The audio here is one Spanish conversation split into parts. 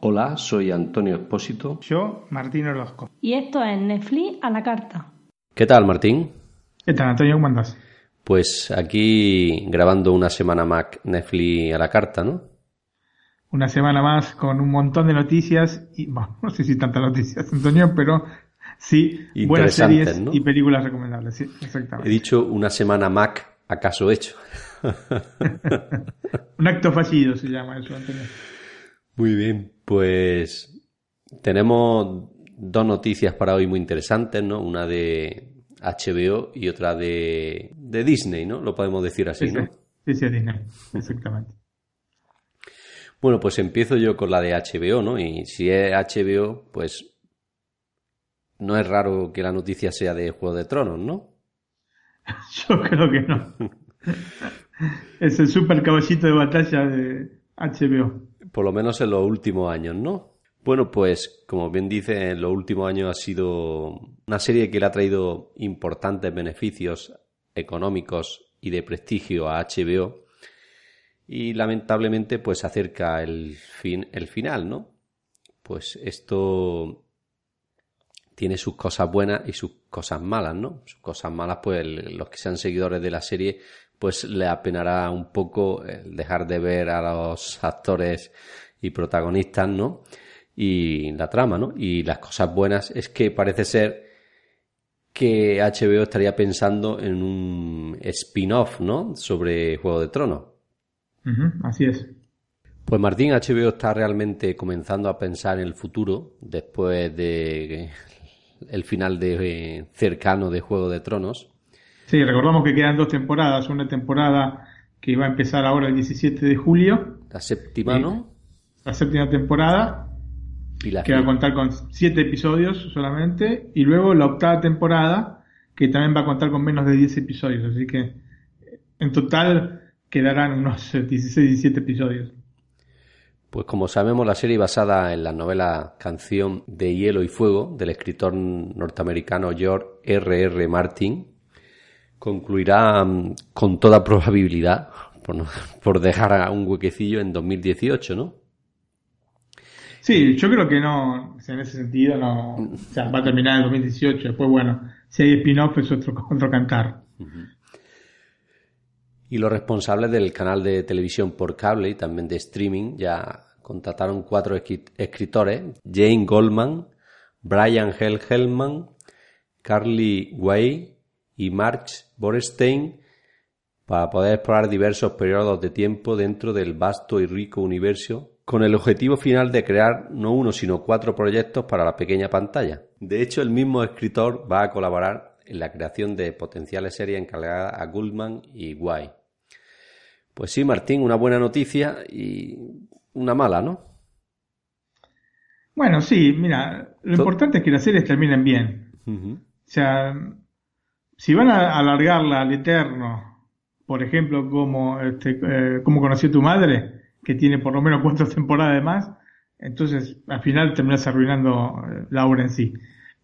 Hola, soy Antonio Espósito. Yo, Martín Orozco. Y esto es Netflix a la carta. ¿Qué tal, Martín? ¿Qué tal, Antonio? ¿Cómo andas? Pues aquí grabando una semana más Netflix a la carta, ¿no? Una semana más con un montón de noticias y, bueno, no sé si tantas noticias, Antonio, pero sí buenas series y películas recomendables, sí, exactamente. He dicho una semana Mac acaso hecho. un acto fallido se llama eso, Antonio. Muy bien, pues tenemos dos noticias para hoy muy interesantes, ¿no? Una de HBO y otra de, de Disney, ¿no? Lo podemos decir así, ¿no? Sí, sí, Disney, exactamente. Bueno, pues empiezo yo con la de HBO, ¿no? Y si es HBO, pues no es raro que la noticia sea de Juego de Tronos, ¿no? Yo creo que no. es el super caballito de batalla de HBO. Por lo menos en los últimos años, ¿no? Bueno, pues como bien dice, en los últimos años ha sido una serie que le ha traído importantes beneficios económicos y de prestigio a HBO y lamentablemente pues acerca el fin el final, ¿no? Pues esto tiene sus cosas buenas y sus cosas malas, ¿no? Sus cosas malas pues los que sean seguidores de la serie pues le apenará un poco dejar de ver a los actores y protagonistas, ¿no? Y la trama, ¿no? Y las cosas buenas es que parece ser que HBO estaría pensando en un spin-off, ¿no? Sobre Juego de Tronos. así es. Pues Martín, HBO está realmente comenzando a pensar en el futuro después de el final de cercano de Juego de Tronos Sí, recordamos que quedan dos temporadas. Una temporada que va a empezar ahora el 17 de julio. La séptima, ¿no? La séptima temporada. Y que va a contar con siete episodios solamente. Y luego la octava temporada, que también va a contar con menos de 10 episodios. Así que en total quedarán unos 16, 17 episodios. Pues como sabemos, la serie basada en la novela Canción de Hielo y Fuego del escritor norteamericano George R. R. Martin concluirá mm, con toda probabilidad, por, dejar un huequecillo en 2018, ¿no? Sí, yo creo que no, en ese sentido no, o sea, va a terminar en 2018, después bueno, si hay spin-off es otro, otro cantar. Y los responsables del canal de televisión por cable y también de streaming ya contrataron cuatro escritores, Jane Goldman, Brian Hell Hellman, Carly Way y March Borstein para poder explorar diversos periodos de tiempo dentro del vasto y rico universo con el objetivo final de crear no uno sino cuatro proyectos para la pequeña pantalla. De hecho, el mismo escritor va a colaborar en la creación de potenciales series encargadas a Goldman y Guay. Pues sí, Martín, una buena noticia y una mala, ¿no? Bueno, sí, mira, lo importante es que las series terminen bien. O sea, si van a alargarla al eterno, por ejemplo, como, este, eh, como conoció tu madre, que tiene por lo menos cuatro temporadas más, entonces al final terminas arruinando eh, la obra en sí.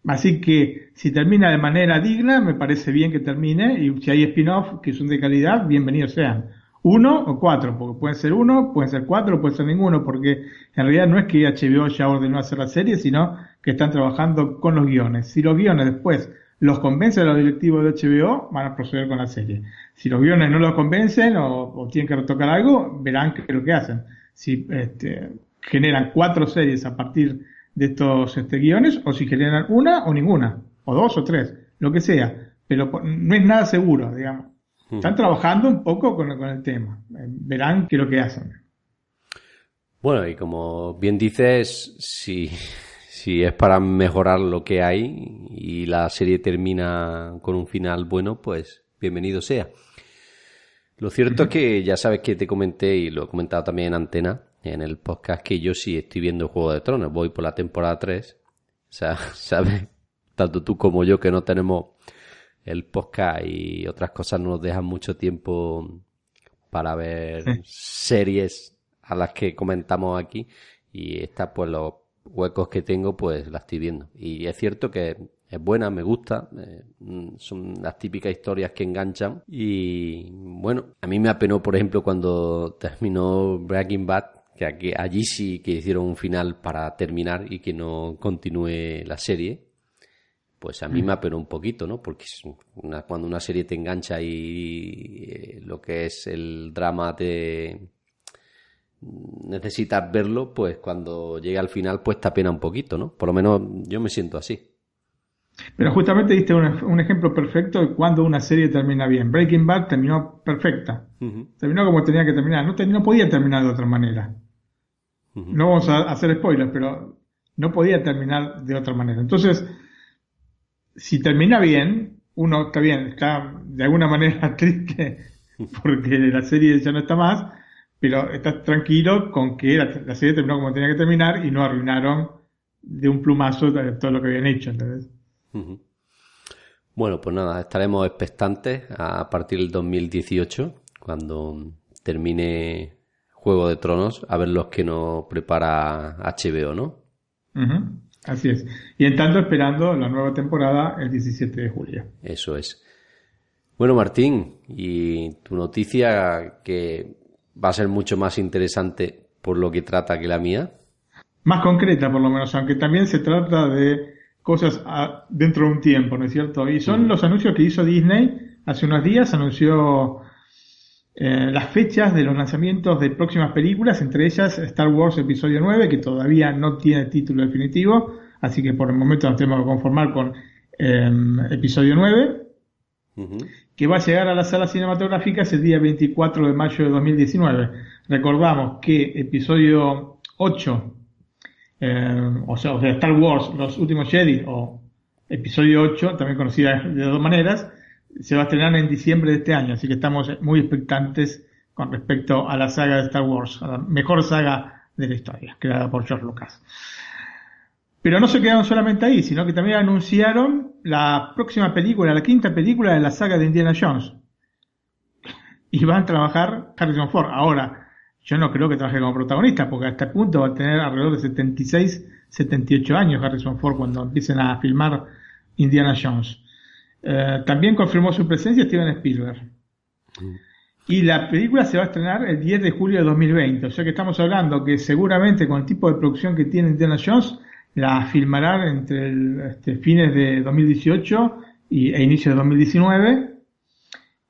Así que si termina de manera digna, me parece bien que termine, y si hay spin-off que son de calidad, bienvenidos sean. Uno o cuatro, porque pueden ser uno, pueden ser cuatro, pueden ser ninguno, porque en realidad no es que HBO ya ordenó hacer la serie, sino que están trabajando con los guiones. Si los guiones después los convence a los directivos de HBO, van a proceder con la serie. Si los guiones no los convencen o, tienen que retocar algo, verán qué es lo que hacen. Si este, generan cuatro series a partir de estos este, guiones, o si generan una o ninguna, o dos o tres, lo que sea. Pero no es nada seguro, digamos. Hmm. Están trabajando un poco con, con el tema. Eh, verán qué es lo que hacen. Bueno, y como bien dices, si si es para mejorar lo que hay y la serie termina con un final bueno, pues bienvenido sea. Lo cierto es que ya sabes que te comenté y lo he comentado también en antena, en el podcast, que yo sí estoy viendo Juego de Tronos, voy por la temporada 3. O sea, sabes, tanto tú como yo que no tenemos el podcast y otras cosas no nos dejan mucho tiempo para ver series a las que comentamos aquí y esta pues lo huecos que tengo, pues la estoy viendo. Y es cierto que es buena, me gusta, eh, son las típicas historias que enganchan y bueno, a mí me apenó por ejemplo cuando terminó Breaking Bad que aquí, allí sí que hicieron un final para terminar y que no continúe la serie, pues a mí me apenó un poquito, ¿no? Porque cuando una serie te engancha y eh, lo que es el drama te necesitas verlo, pues cuando llega al final, pues te apena un poquito, ¿no? Por lo menos yo me siento así. Pero justamente diste un, ejemplo perfecto de cuando una serie termina bien. Breaking Bad terminó perfecta. Terminó como tenía que terminar. No, no podía terminar de otra manera. No vamos a hacer spoilers, pero no podía terminar de otra manera. Entonces, si termina bien, uno está bien, está de alguna manera triste porque la serie ya no está más, pero estás tranquilo con que la, serie terminó como tenía que terminar y no arruinaron de un plumazo todo lo que habían hecho. Bueno, pues nada, estaremos expectantes a partir del 2018, cuando termine Juego de Tronos, a ver los que nos prepara HBO, ¿no? Así es. Y en tanto esperando la nueva temporada el 17 de julio. Eso es. Bueno, Martín, y tu noticia que va a ser mucho más interesante por lo que trata que la mía. Más concreta, por lo menos, aunque también se trata de cosas dentro de un tiempo, ¿no es cierto? Y son los anuncios que hizo Disney hace unos días, anunció eh, las fechas de los lanzamientos de próximas películas, entre ellas Star Wars Episodio 9, que todavía no tiene título definitivo, así que por el momento nos tenemos que conformar con em, Episodio 9, que va a llegar a las salas cinematográficas el día 24 de mayo de 2019. Recordamos que Episodio 8, em, o, sea, o sea, Star Wars, Los Últimos Jedi, o Episodio 8, también conocida de dos maneras, se va a estrenar en diciembre de este año, así que estamos muy expectantes con respecto a la saga de Star Wars, a la mejor saga de la historia, creada por George Lucas. Pero no se quedaron solamente ahí, sino que también anunciaron la próxima película, la quinta película de la saga de Indiana Jones. Y van a trabajar Harrison Ford. Ahora, yo no creo que trabaje como protagonista, porque a este punto va a tener alrededor de 76, 78 años Harrison Ford cuando empiecen a filmar Indiana Jones. Eh, también confirmó su presencia Steven Spielberg. Mm. Y la película se va a estrenar el 10 de julio de 2020. O sea que estamos hablando que seguramente con el tipo de producción que tiene Indiana Jones, la filmarán entre este, fines de 2018 y, e inicio de 2019.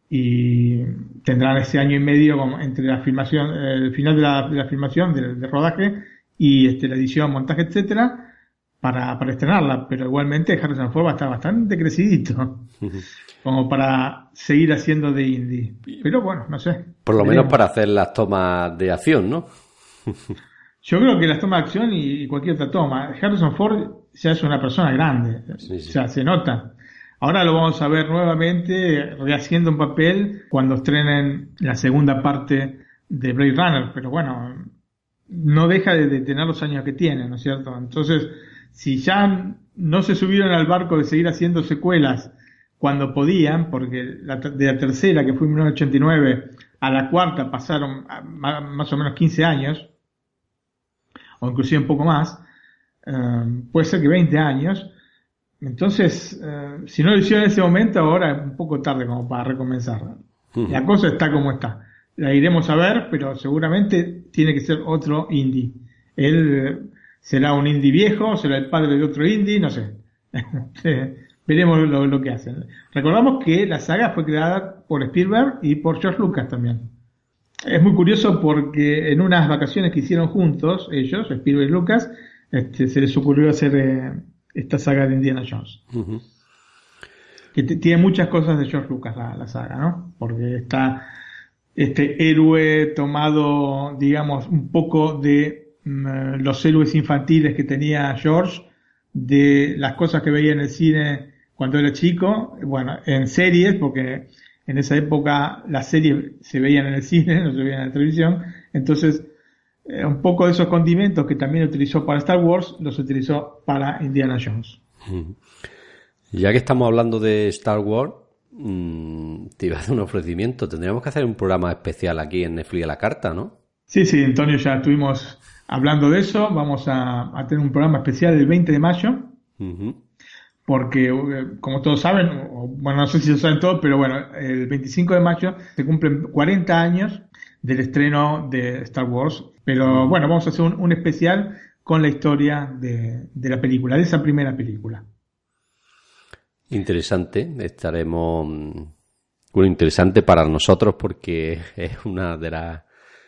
Y tendrán ese año y medio entre la filmación, el final de la, filmación, del, rodaje y este, la edición, montaje, etcétera, para, para estrenarla, pero igualmente Harrison Ford va a estar bastante crecidito como para seguir haciendo de indie. Pero bueno, no sé. Por lo menos para hacer las tomas de acción, ¿no? Yo creo que las tomas de acción y cualquier otra toma. Harrison Ford ya es una persona grande, o sea, se nota. Ahora lo vamos a ver nuevamente rehaciendo un papel cuando estrenen la segunda parte de Blade Runner, pero bueno, no deja de tener los años que tiene, ¿no es cierto? Entonces, si ya no se subieron al barco de seguir haciendo secuelas cuando podían, porque de la tercera, que fue en 1989, a la cuarta pasaron más o menos 15 años, o inclusive un poco más, eh, puede ser que 20 años. Entonces, eh, si no lo hicieron en ese momento, ahora es un poco tarde como para recomenzar. La cosa está como está. La iremos a ver, pero seguramente tiene que ser otro indie. Será un indie viejo, será el padre de otro indie, no sé. Veremos lo, que hacen. Recordamos que la saga fue creada por Spielberg y por George Lucas también. Es muy curioso porque en unas vacaciones que hicieron juntos, ellos, Spielberg y Lucas, este, se les ocurrió hacer eh, esta saga de Indiana Jones. Que tiene muchas cosas de George Lucas la, la saga, ¿no? Porque está este héroe tomado, digamos, un poco de Mm, los héroes infantiles que tenía George, de las cosas que veía en el cine cuando era chico, bueno, en series, porque en esa época las series se veían en el cine, no se veían en la televisión, entonces eh, un poco de esos condimentos que también utilizó para Star Wars, los utilizó para Indiana Jones. Ya que estamos hablando de Star Wars, mm, te iba a hacer un ofrecimiento. Tendríamos que hacer un programa especial aquí en Netflix a la carta, ¿no? Sí, sí, Antonio, ya estuvimos Hablando de eso, vamos a, tener un programa especial el 20 de mayo porque, eh, como todos saben, bueno, no sé si lo saben todos, pero bueno, el 25 de mayo se cumplen 40 años del estreno de Star Wars. Pero bueno, vamos a hacer un, especial con la historia de, de, la película, de esa primera película. Interesante, estaremos. Mm, bueno, interesante para nosotros porque es una de las.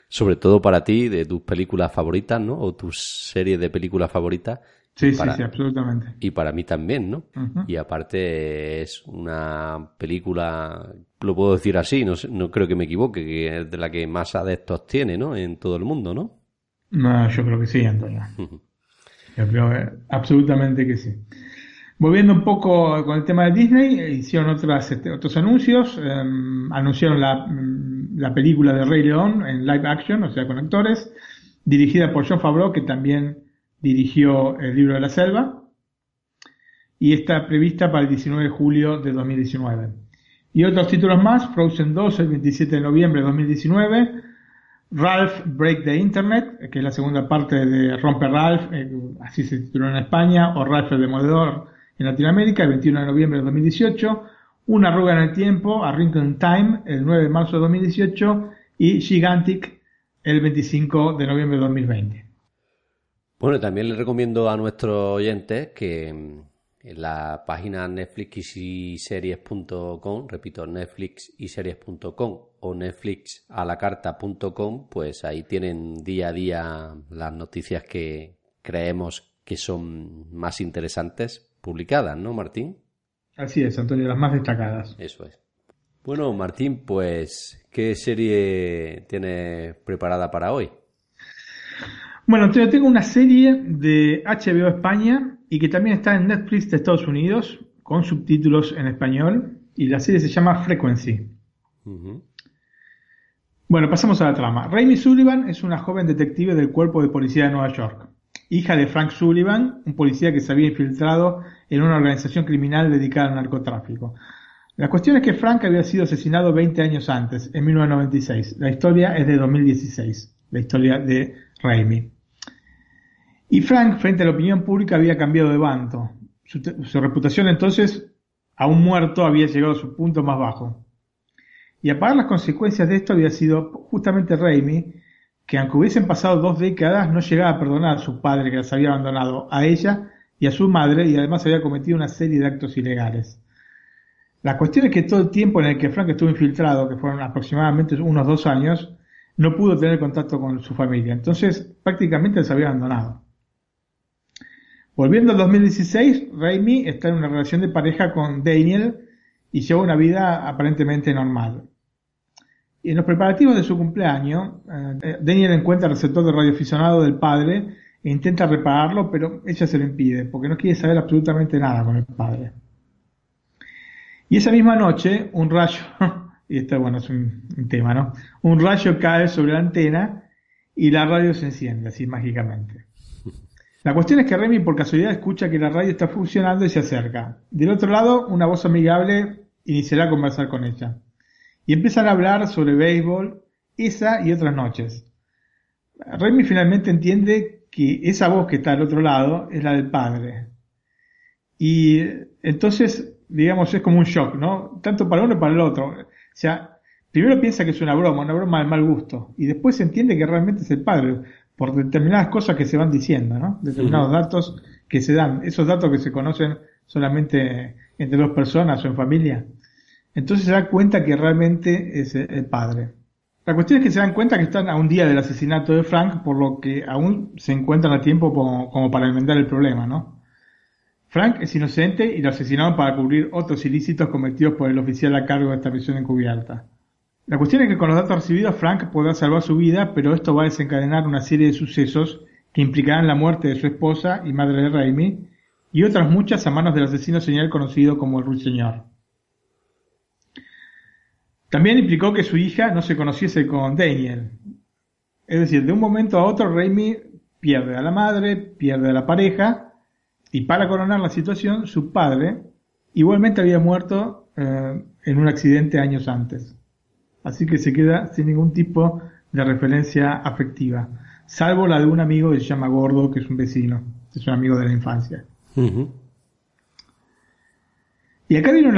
Sobre todo para ti, de tus películas favoritas, ¿no? O tus series de películas favoritas Sí, sí, sí, absolutamente. Y para mí también, ¿no? Y aparte es una película, lo puedo decir así, no, no creo que me equivoque, que es de la que más adeptos tiene, ¿no? En todo el mundo, ¿no? No, yo creo que sí, Antonio. yo creo absolutamente que sí. Volviendo un poco con el tema de Disney, hicieron otras, este, otros anuncios. Em, anunciaron la, mm, la película de Rey León en live action, o sea, con actores, dirigida por John Favreau, que también dirigió El libro de la selva y está prevista para el 19 de julio de 2019. Y otros títulos más, Frozen 2 el 27 de noviembre de 2019, Ralph Break the Internet, que es la segunda parte de Romper Ralph, eh, así se tituló en España, o Ralph el Demoledor en Latinoamérica, el 21 de noviembre de 2018, Una arruga en el tiempo, A Wrinkle Time, el 9 de marzo de 2018, y Gigantic, el 25 de noviembre de 2020. Bueno, también le recomiendo a nuestros oyentes que en la página netflixiseries.com, repito, netflixiseries.com o netflixalacarta.com, pues ahí tienen día a día las noticias que creemos que son más interesantes publicadas, ¿no, Martín? Así es, Antonio, las más destacadas. Eso es. Bueno, Martín, pues, ¿qué serie tienes preparada para hoy? Bueno, yo tengo una serie de HBO España y que también está en Netflix de Estados Unidos con subtítulos en español y la serie se llama Frequency. Bueno, pasamos a la trama. Raimi Sullivan es una joven detective del Cuerpo de Policía de Nueva York, hija de Frank Sullivan, un policía que se había infiltrado en una organización criminal dedicada al narcotráfico. La cuestión es que Frank había sido asesinado 20 años antes, en 1996. La historia es de 2016, la historia de Raimi. Y Frank, frente a la opinión pública, había cambiado de bando. Su, reputación entonces, aún muerto, había llegado a su punto más bajo. Y a pagar las consecuencias de esto había sido justamente Raimi, que aunque hubiesen pasado dos décadas, no llegaba a perdonar a su padre que las había abandonado, a ella y a su madre, y además había cometido una serie de actos ilegales. La cuestión es que todo el tiempo en el que Frank estuvo infiltrado, que fueron aproximadamente unos dos años, no pudo tener contacto con su familia. Entonces, prácticamente les había abandonado. Volviendo al 2016, Raimi está en una relación de pareja con Daniel y lleva una vida aparentemente normal. Y en los preparativos de su cumpleaños, eh, Daniel encuentra el receptor de radioaficionado del padre intenta repararlo, pero ella se lo impide, porque no quiere saber absolutamente nada con el padre. Y esa misma noche, un rayo, y esto bueno, es un, un tema, ¿no? Un rayo cae sobre la antena y la radio se enciende así mágicamente. La cuestión es que Remy por casualidad escucha que la radio está funcionando y se acerca. Del otro lado, una voz amigable iniciará a conversar con ella. Y empiezan a hablar sobre béisbol, esa y otras noches. Remy finalmente entiende que esa voz que está al otro lado es la del padre. Y entonces, digamos, es como un shock, ¿no? Tanto para uno como para el otro. O sea, primero piensa que es una broma, una broma de mal gusto. Y después entiende que realmente es el padre por determinadas cosas que se van diciendo, ¿no? Determinados datos que se dan, esos datos que se conocen solamente entre dos personas o en familia. Entonces se da cuenta que realmente es el padre. La cuestión es que se dan cuenta que están a un día del asesinato de Frank, por lo que aún se encuentran a tiempo como, para enmendar el problema, ¿no? Frank es inocente y lo asesinaron para cubrir otros ilícitos cometidos por el oficial a cargo de esta misión encubierta. La cuestión es que con los datos recibidos Frank podrá salvar su vida, pero esto va a desencadenar una serie de sucesos que implicarán la muerte de su esposa y madre de Raimi, y otras muchas a manos del asesino señal conocido como el Ruiseñor. También implicó que su hija no se conociese con Daniel. Es decir, de un momento a otro Raimi pierde a la madre, pierde a la pareja, y para coronar la situación, su padre igualmente había muerto eh, en un accidente años antes así que se queda sin ningún tipo de referencia afectiva, salvo la de un amigo que se llama Gordo, que es un vecino, es un amigo de la infancia. Y acá viene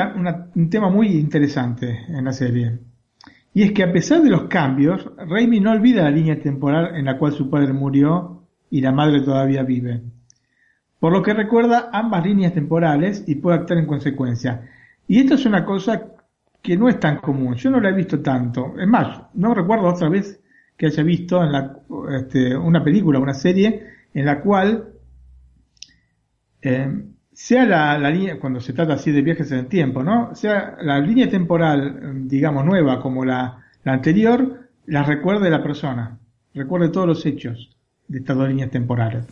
un tema muy interesante en la serie. Y es que a pesar de los cambios, Raimi no olvida la línea temporal en la cual su padre murió y la madre todavía vive. Por lo que recuerda ambas líneas temporales y puede actuar en consecuencia. Y esto es una cosa que no es tan común. Yo no la he visto tanto. Es más, no recuerdo otra vez que haya visto en este, una película, una serie, en la cual eh, sea la, línea, cuando se trata así de viajes en el tiempo, ¿no? Sea la línea temporal, digamos, nueva como la, anterior, la recuerde la persona, recuerde todos los hechos de estas dos líneas temporales.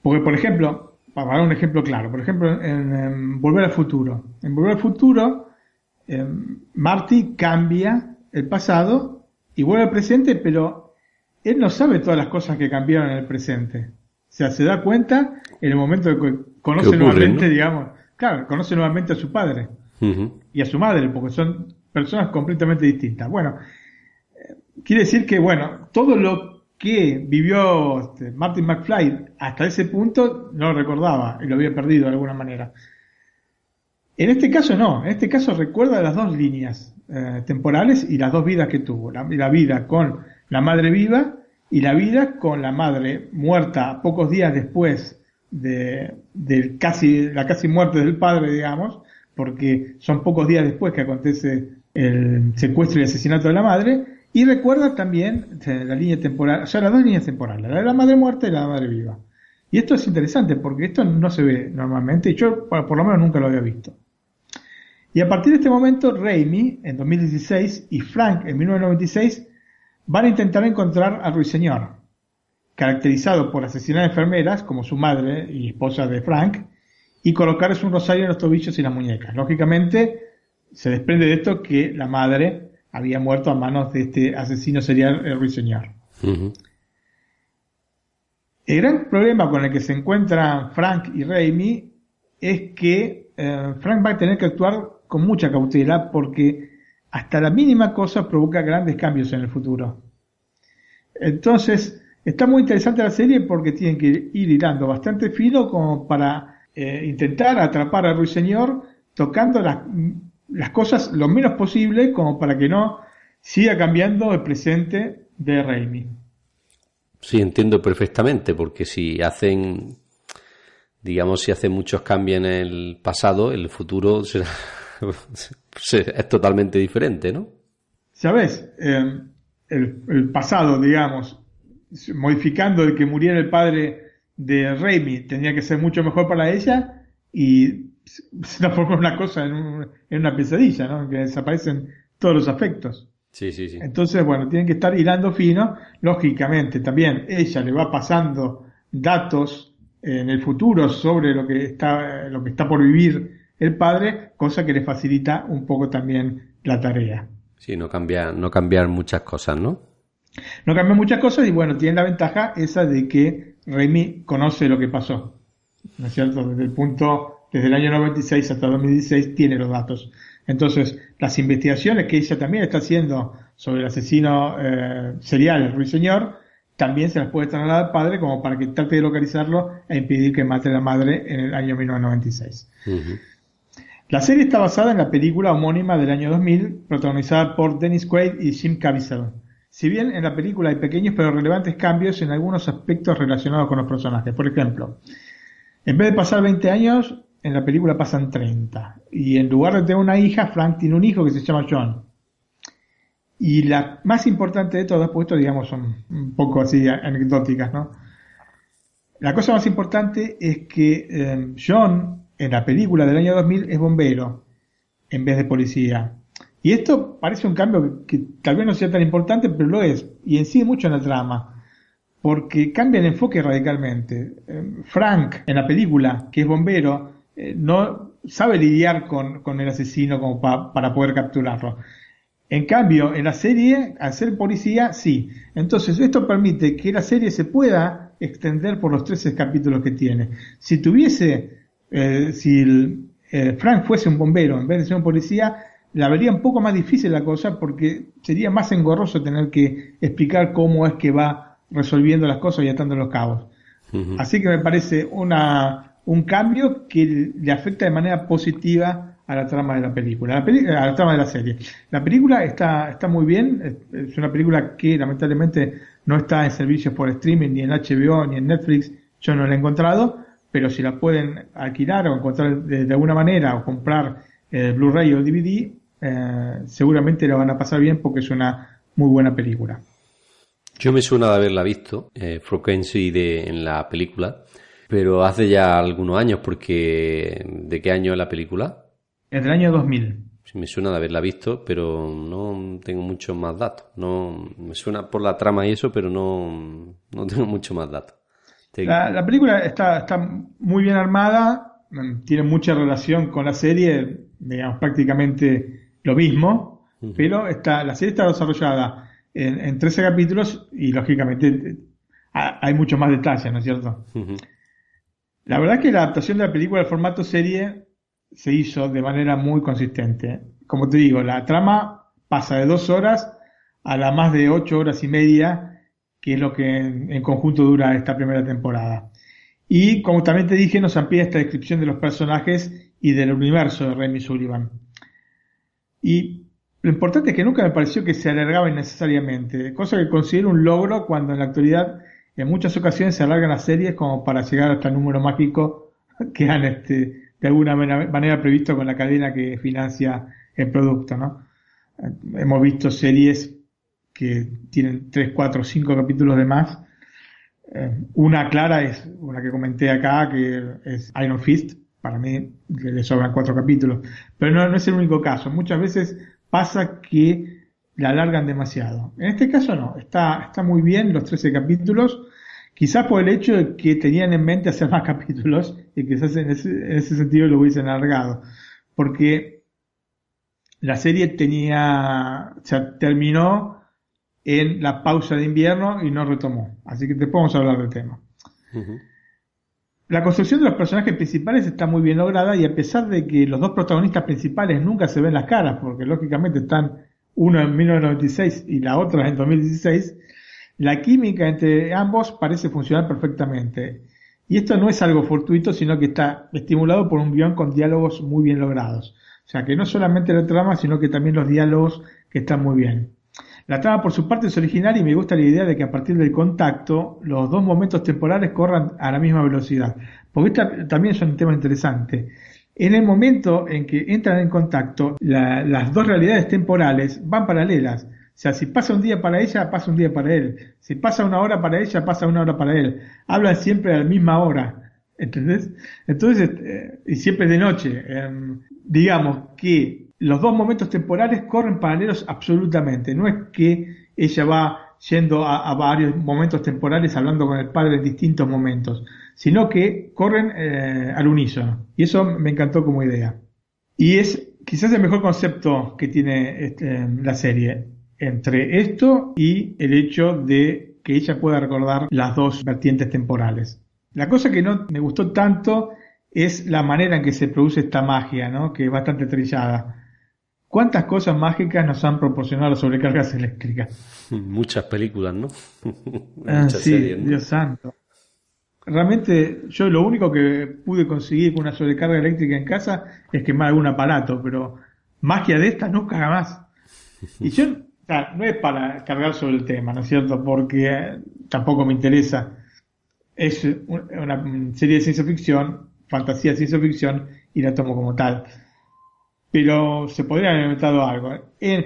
Porque, por ejemplo, para dar un ejemplo claro, por ejemplo, en, Volver al Futuro. En Volver al Futuro, eh, Marty cambia el pasado y vuelve al presente, pero él no sabe todas las cosas que cambiaron en el presente. O sea, se da cuenta en el momento que conoce nuevamente, digamos, claro, conoce nuevamente a su padre y a su madre, porque son personas completamente distintas. Bueno, eh, quiere decir que, bueno, todo lo que vivió este, Martin McFly hasta ese punto no lo recordaba y lo había perdido de alguna manera. En este caso no, en este caso recuerda las dos líneas eh, temporales y las dos vidas que tuvo. la vida con la madre viva y la vida con la madre muerta pocos días después de, casi, la casi muerte del padre, digamos, porque son pocos días después que acontece el secuestro y asesinato de la madre, y recuerda también la línea temporal, o sea, las dos líneas temporales, la de la madre muerta y la de la madre viva. Y esto es interesante porque esto no se ve normalmente, y yo por lo menos nunca lo había visto. Y a partir de este momento, Raimi, en 2016, y Frank, en 1996, van a intentar encontrar al ruiseñor, caracterizado por asesinar enfermeras, como su madre y esposa de Frank, y colocarles un rosario en los tobillos y las muñecas. Lógicamente, se desprende de esto que la madre había muerto a manos de este asesino serial, el ruiseñor. El gran problema con el que se encuentran Frank y Raimi es que eh, Frank va a tener que actuar con mucha cautela porque hasta la mínima cosa provoca grandes cambios en el futuro. Entonces, está muy interesante la serie porque tienen que ir hilando bastante fino como para eh, intentar atrapar a Ruiseñor tocando las, cosas lo menos posible como para que no siga cambiando el presente de Raimi. Sí, entiendo perfectamente, porque si hacen, digamos, si hacen muchos cambios en el pasado, el futuro será es totalmente diferente, ¿no? Sabes, eh, el, pasado, digamos, modificando el que muriera el padre de Raimi, tenía que ser mucho mejor para ella y se transformó una cosa en, una pesadilla, ¿no? Que desaparecen todos los afectos. Sí, sí, sí. Entonces, bueno, tienen que estar hilando fino. Lógicamente, también ella le va pasando datos en el futuro sobre lo que está, lo que está por vivir el padre, cosa que le facilita un poco también la tarea. Sí, no cambiar, no cambiar muchas cosas, ¿no? No cambiar muchas cosas y bueno, tiene la ventaja esa de que Remy conoce lo que pasó, ¿no es cierto? Desde el punto, desde el año 96 hasta 2016 tiene los datos. Entonces, las investigaciones que ella también está haciendo sobre el asesino eh, serial, el ruiseñor, también se las puede trasladar al padre como para que trate de localizarlo e impedir que mate a la madre en el año 1996. La serie está basada en la película homónima del año 2000, protagonizada por Dennis Quaid y Jim Caviezel. Si bien en la película hay pequeños pero relevantes cambios en algunos aspectos relacionados con los personajes. Por ejemplo, en vez de pasar 20 años, en la película pasan 30. Y en lugar de tener una hija, Frank tiene un hijo que se llama John. Y la más importante de todas, pues esto digamos son un poco así anecdóticas, ¿no? La cosa más importante es que eh, John en la película del año 2000 es bombero en vez de policía. Y esto parece un cambio que, tal vez no sea tan importante, pero lo es, y incide mucho en la trama, porque cambia el enfoque radicalmente. Eh, Frank, en la película, que es bombero, eh, no sabe lidiar con, el asesino como para poder capturarlo. En cambio, en la serie, al ser policía, sí. Entonces, esto permite que la serie se pueda extender por los 13 capítulos que tiene. Si tuviese eh, si eh, Frank fuese un bombero en vez de ser un policía, la vería un poco más difícil la cosa porque sería más engorroso tener que explicar cómo es que va resolviendo las cosas y atando los cabos. Así que me parece una, un cambio que le afecta de manera positiva a la trama de la película, a la trama de la serie. La película está, está muy bien, es una película que lamentablemente no está en servicios por streaming, ni en HBO, ni en Netflix, yo no la he encontrado, pero si la pueden alquilar o encontrar de, alguna manera o comprar el Blu-ray o DVD, eh, seguramente la van a pasar bien porque es una muy buena película. Yo me suena de haberla visto, eh, Frequency de, en la película, pero hace ya algunos años porque ¿de qué año es la película? Es del año 2000. Sí, me suena de haberla visto, pero no tengo muchos más datos. No, me suena por la trama y eso, pero no, no tengo mucho más datos. La, película está, está muy bien armada, mm, tiene mucha relación con la serie, digamos prácticamente lo mismo, pero está, la serie está desarrollada en, 13 capítulos y lógicamente hay mucho más detalles, ¿no es cierto? La verdad es que la adaptación de la película al formato serie se hizo de manera muy consistente. Como te digo, la trama pasa de dos horas a la más de ocho horas y media que es lo que en, conjunto dura esta primera temporada. Y como también te dije, nos amplía esta descripción de los personajes y del universo de Remy Sullivan. Y lo importante es que nunca me pareció que se alargaba innecesariamente, cosa que considero un logro cuando en la actualidad en muchas ocasiones se alargan las series como para llegar hasta el número mágico que han este, de alguna manera previsto con la cadena que financia el producto. ¿no? Hemos visto series que tienen 3, 4, 5 capítulos de más. Eh, una clara es una que comenté acá, que es Iron Fist. Para mí le sobran cuatro capítulos. Pero no, es el único caso. Muchas veces pasa que la alargan demasiado. En este caso no. Está, está muy bien los 13 capítulos. Quizás por el hecho de que tenían en mente hacer más capítulos y quizás en ese, en ese sentido lo hubiesen alargado. Porque la serie tenía, o sea, terminó en la pausa de invierno y no retomó. Así que te podemos hablar del tema. La construcción de los personajes principales está muy bien lograda y a pesar de que los dos protagonistas principales nunca se ven las caras, porque lógicamente están uno en 1996 y la otra en 2016, la química entre ambos parece funcionar perfectamente. Y esto no es algo fortuito, sino que está estimulado por un guion con diálogos muy bien logrados. O sea que no solamente la trama, sino que también los diálogos que están muy bien. La trama por su parte es original y me gusta la idea de que a partir del contacto los dos momentos temporales corran a la misma velocidad. Porque esta también es un tema interesante. En el momento en que entran en contacto, las dos realidades temporales van paralelas. O sea, si pasa un día para ella, pasa un día para él. Si pasa una hora para ella, pasa una hora para él. Hablan siempre a la misma hora. ¿Entendés? Entonces, eh, y siempre de noche. Em, digamos que los dos momentos temporales corren paralelos absolutamente. No es que ella va yendo a, varios momentos temporales hablando con el padre en distintos momentos, sino que corren eh, al unísono. Y eso me encantó como idea. Y es quizás el mejor concepto que tiene este, la serie entre esto y el hecho de que ella pueda recordar las dos vertientes temporales. La cosa que no me gustó tanto es la manera en que se produce esta magia, ¿no? que es bastante trillada. ¿Cuántas cosas mágicas nos han proporcionado las sobrecargas eléctricas? Muchas películas, ¿no? Ah, Muchas sí, Dios santo. Realmente yo lo único que pude conseguir con una sobrecarga eléctrica en casa es quemar algún aparato, pero magia de esta nunca más. Y yo, o sea, no es para cargar sobre el tema, ¿no es cierto? Porque tampoco me interesa. Es una serie de ciencia ficción, fantasía de ciencia ficción, y la tomo como tal pero se podría haber inventado algo.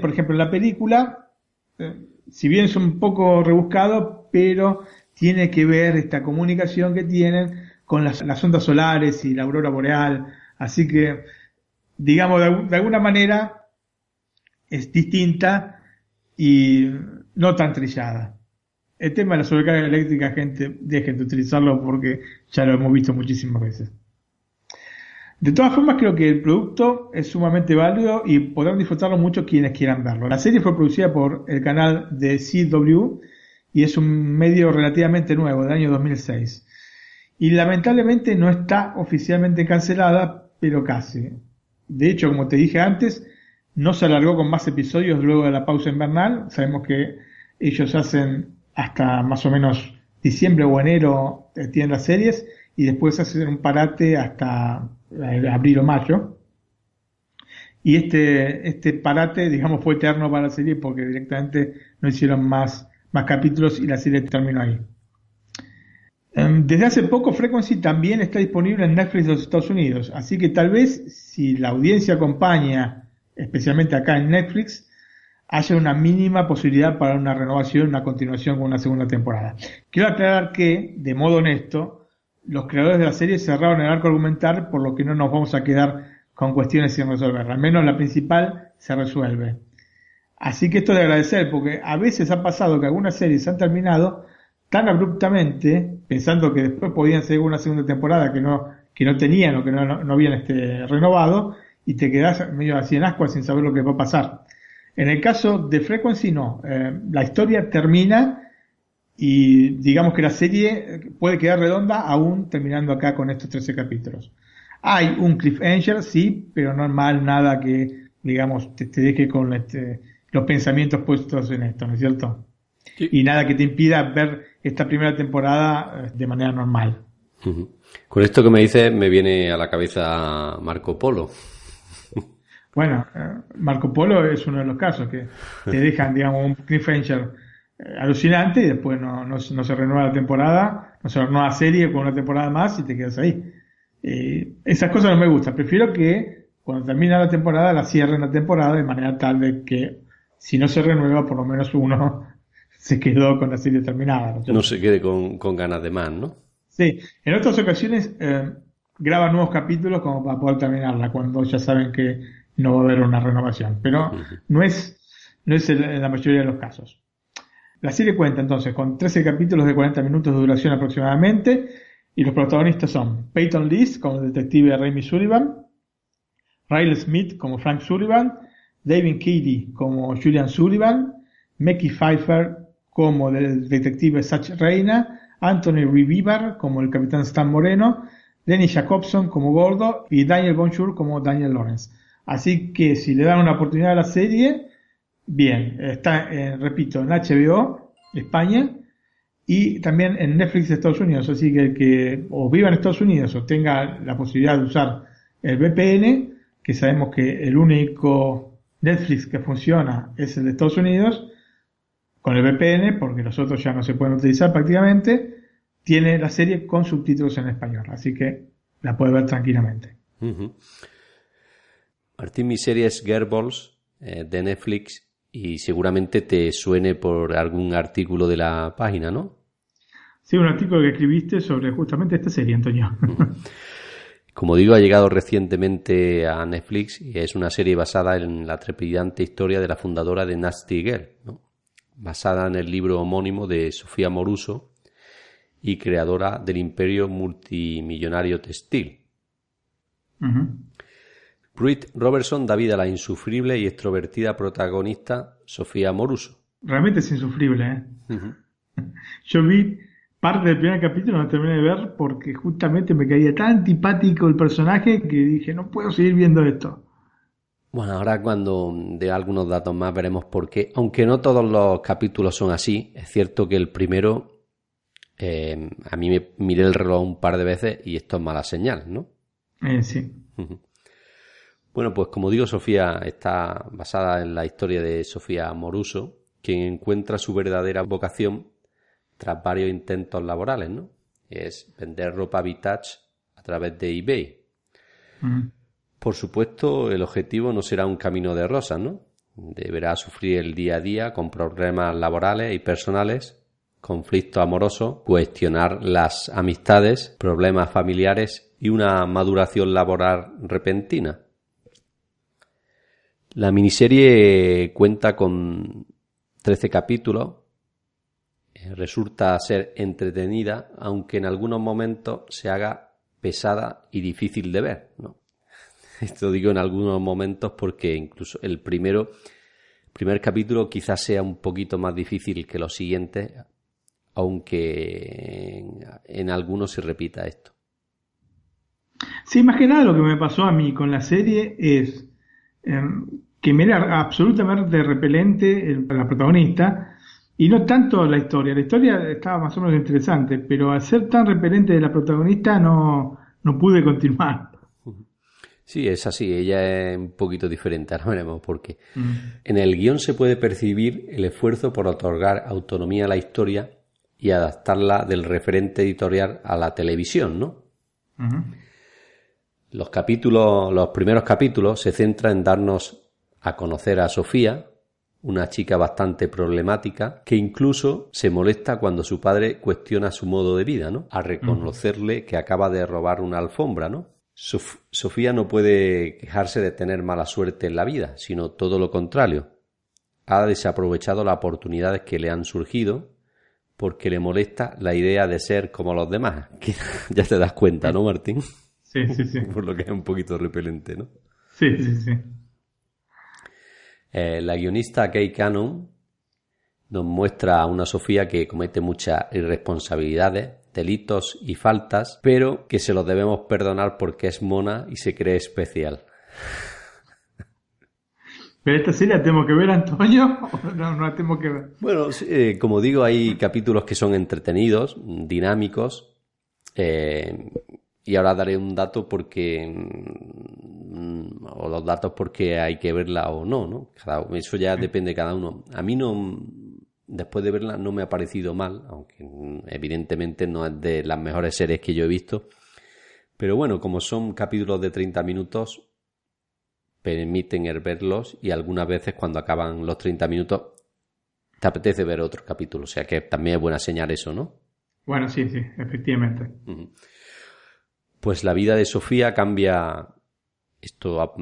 por ejemplo, en la película, eh, si bien es un poco rebuscado, pero tiene que ver esta comunicación que tienen con las, ondas solares y la aurora boreal. Así que, digamos, de, alguna manera es distinta y no tan trillada. El tema de la sobrecarga eléctrica, gente, dejen de utilizarlo porque ya lo hemos visto muchísimas veces. De todas formas, creo que el producto es sumamente válido y podrán disfrutarlo mucho quienes quieran verlo. La serie fue producida por el canal de CW y es un medio relativamente nuevo, del año 2006. Y lamentablemente no está oficialmente cancelada, pero casi. De hecho, como te dije antes, no se alargó con más episodios luego de la pausa invernal. Sabemos que ellos hacen hasta más o menos diciembre o enero eh, tienen las series y después hacer un parate hasta abril o mayo. Y este, este parate, digamos, fue eterno para la serie porque directamente no hicieron más, más capítulos y la serie terminó ahí. Em, desde hace poco Frequency también está disponible en Netflix de los Estados Unidos, así que tal vez si la audiencia acompaña, especialmente acá en Netflix, haya una mínima posibilidad para una renovación, una continuación con una segunda temporada. Quiero aclarar que, de modo honesto, los creadores de la serie cerraron el arco argumental, por lo que no nos vamos a quedar con cuestiones sin resolver. Al menos la principal se resuelve. Así que esto de agradecer, porque a veces ha pasado que algunas series han terminado tan abruptamente, pensando que después podían seguir una segunda temporada que no, que no tenían o que no, no, habían este, renovado, y te quedas medio así en ascuas sin saber lo que va a pasar. En el caso de Frequency no, eh, la historia termina y digamos que la serie puede quedar redonda aún terminando acá con estos 13 capítulos. Hay un cliffhanger, sí, pero no es mal nada que, digamos, te, deje con este, los pensamientos puestos en esto, ¿no es cierto? Y nada que te impida ver esta primera temporada eh, de manera normal. Con esto que me dices me viene a la cabeza Marco Polo. Bueno, eh, Marco Polo es uno de los casos que te dejan, digamos, un cliffhanger alucinante y después no, no, se renueva la temporada, no se renueva la serie con una temporada más y te quedas ahí. Eh, esas cosas no me gustan. Prefiero que cuando termina la temporada la cierren la temporada de manera tal de que si no se renueva por lo menos uno se quedó con la serie terminada. No, se quede con, con, ganas de más, ¿no? Sí, en otras ocasiones eh, graban nuevos capítulos como para poder terminarla cuando ya saben que no va a haber una renovación. Pero no es, no es en la mayoría de los casos. La serie cuenta entonces con 13 capítulos de 40 minutos de duración aproximadamente y los protagonistas son Peyton List como el detective Remy Sullivan, Riley Smith como Frank Sullivan, David Keeley como Julian Sullivan, Mickey Pfeiffer como el detective Satch Reina, Anthony Revivar como el capitán Stan Moreno, Lenny Jacobson como Gordo y Daniel Bonjour como Daniel Lawrence. Así que si le dan una oportunidad a la serie, bien, está, eh, repito, en HBO, España, y también en Netflix de Estados Unidos. Así que el que o viva en Estados Unidos o tenga la posibilidad de usar el VPN, que sabemos que el único Netflix que funciona es el de Estados Unidos, con el VPN, porque los otros ya no se pueden utilizar prácticamente, tiene la serie con subtítulos en español. Así que la puede ver tranquilamente. Martín, mi serie es eh, de Netflix y seguramente te suene por algún artículo de la página, ¿no? Sí, un artículo que escribiste sobre justamente esta serie, Antonio. Como digo, ha llegado recientemente a Netflix y es una serie basada en la trepidante historia de la fundadora de Nasty Girl, ¿no? basada en el libro homónimo de Sofía Moruso y creadora del imperio multimillonario textil. Pruitt Robertson da vida a la insufrible y extrovertida protagonista Sofía Moruso. Realmente es insufrible, ¿eh? Yo vi parte del primer capítulo, no terminé de ver porque justamente me caía tan antipático el personaje que dije, no puedo seguir viendo esto. Bueno, ahora cuando dé algunos datos más veremos por qué. Aunque no todos los capítulos son así, es cierto que el primero, eh, a mí me miré el reloj un par de veces y esto es mala señal, ¿no? Eh, sí. Bueno, pues como digo, Sofía está basada en la historia de Sofía Moruso, quien encuentra su verdadera vocación tras varios intentos laborales, ¿no? Es vender ropa vintage a través de eBay. Mm. Por supuesto, el objetivo no será un camino de rosas, ¿no? Deberá sufrir el día a día con problemas laborales y personales, conflictos amorosos, cuestionar las amistades, problemas familiares y una maduración laboral repentina. La miniserie cuenta con 13 capítulos. Eh, resulta ser entretenida, aunque en algunos momentos se haga pesada y difícil de ver. Esto digo en algunos momentos porque incluso el primero, primer capítulo quizás sea un poquito más difícil que los siguientes, aunque en, algunos se repita esto. Sí, más que nada lo que me pasó a mí con la serie es em, que me era absolutamente repelente la protagonista, Y no tanto la historia, la historia estaba más o menos interesante, pero al ser tan repelente de la protagonista no, no pude continuar. Sí, es así, ella es un poquito diferente, ahora veremos por qué. Mm. En el guion se puede percibir el esfuerzo por otorgar autonomía a la historia y adaptarla del referente editorial a la televisión, ¿no? Los capítulos, los primeros capítulos se centran en darnos a conocer a Sofía, una chica bastante problemática, que incluso se molesta cuando su padre cuestiona su modo de vida, ¿no? A reconocerle que acaba de robar una alfombra, ¿no? Sofía no puede quejarse de tener mala suerte en la vida, sino todo lo contrario. Ha desaprovechado las oportunidades que le han surgido porque le molesta la idea de ser como los demás. ya te das cuenta, ¿no, Martín? Sí, sí, sí. Por lo que es un poquito repelente, ¿no? Sí, sí, sí. Eh, la guionista Kay Cannon nos muestra a una Sofía que comete muchas irresponsabilidades delitos y faltas, pero que se los debemos perdonar porque es mona y se cree especial. ¿Pero esta sí la tengo que ver, Antonio? ¿O no, no la tengo que ver? Bueno, eh, como digo, hay capítulos que son entretenidos, dinámicos. Eh, y ahora daré un dato porque. Mm, o los datos porque hay que verla o no, ¿no? eso ya depende de cada uno. A mí no después de verla no me ha parecido mal, aunque evidentemente no es de las mejores series que yo he visto. Pero bueno, como son capítulos de 30 minutos, permiten verlos y algunas veces cuando acaban los 30 minutos te apetece ver otro capítulo. O sea que también es buena señal eso, ¿no? Bueno, sí, sí, efectivamente. Pues la vida de Sofía cambia. Esto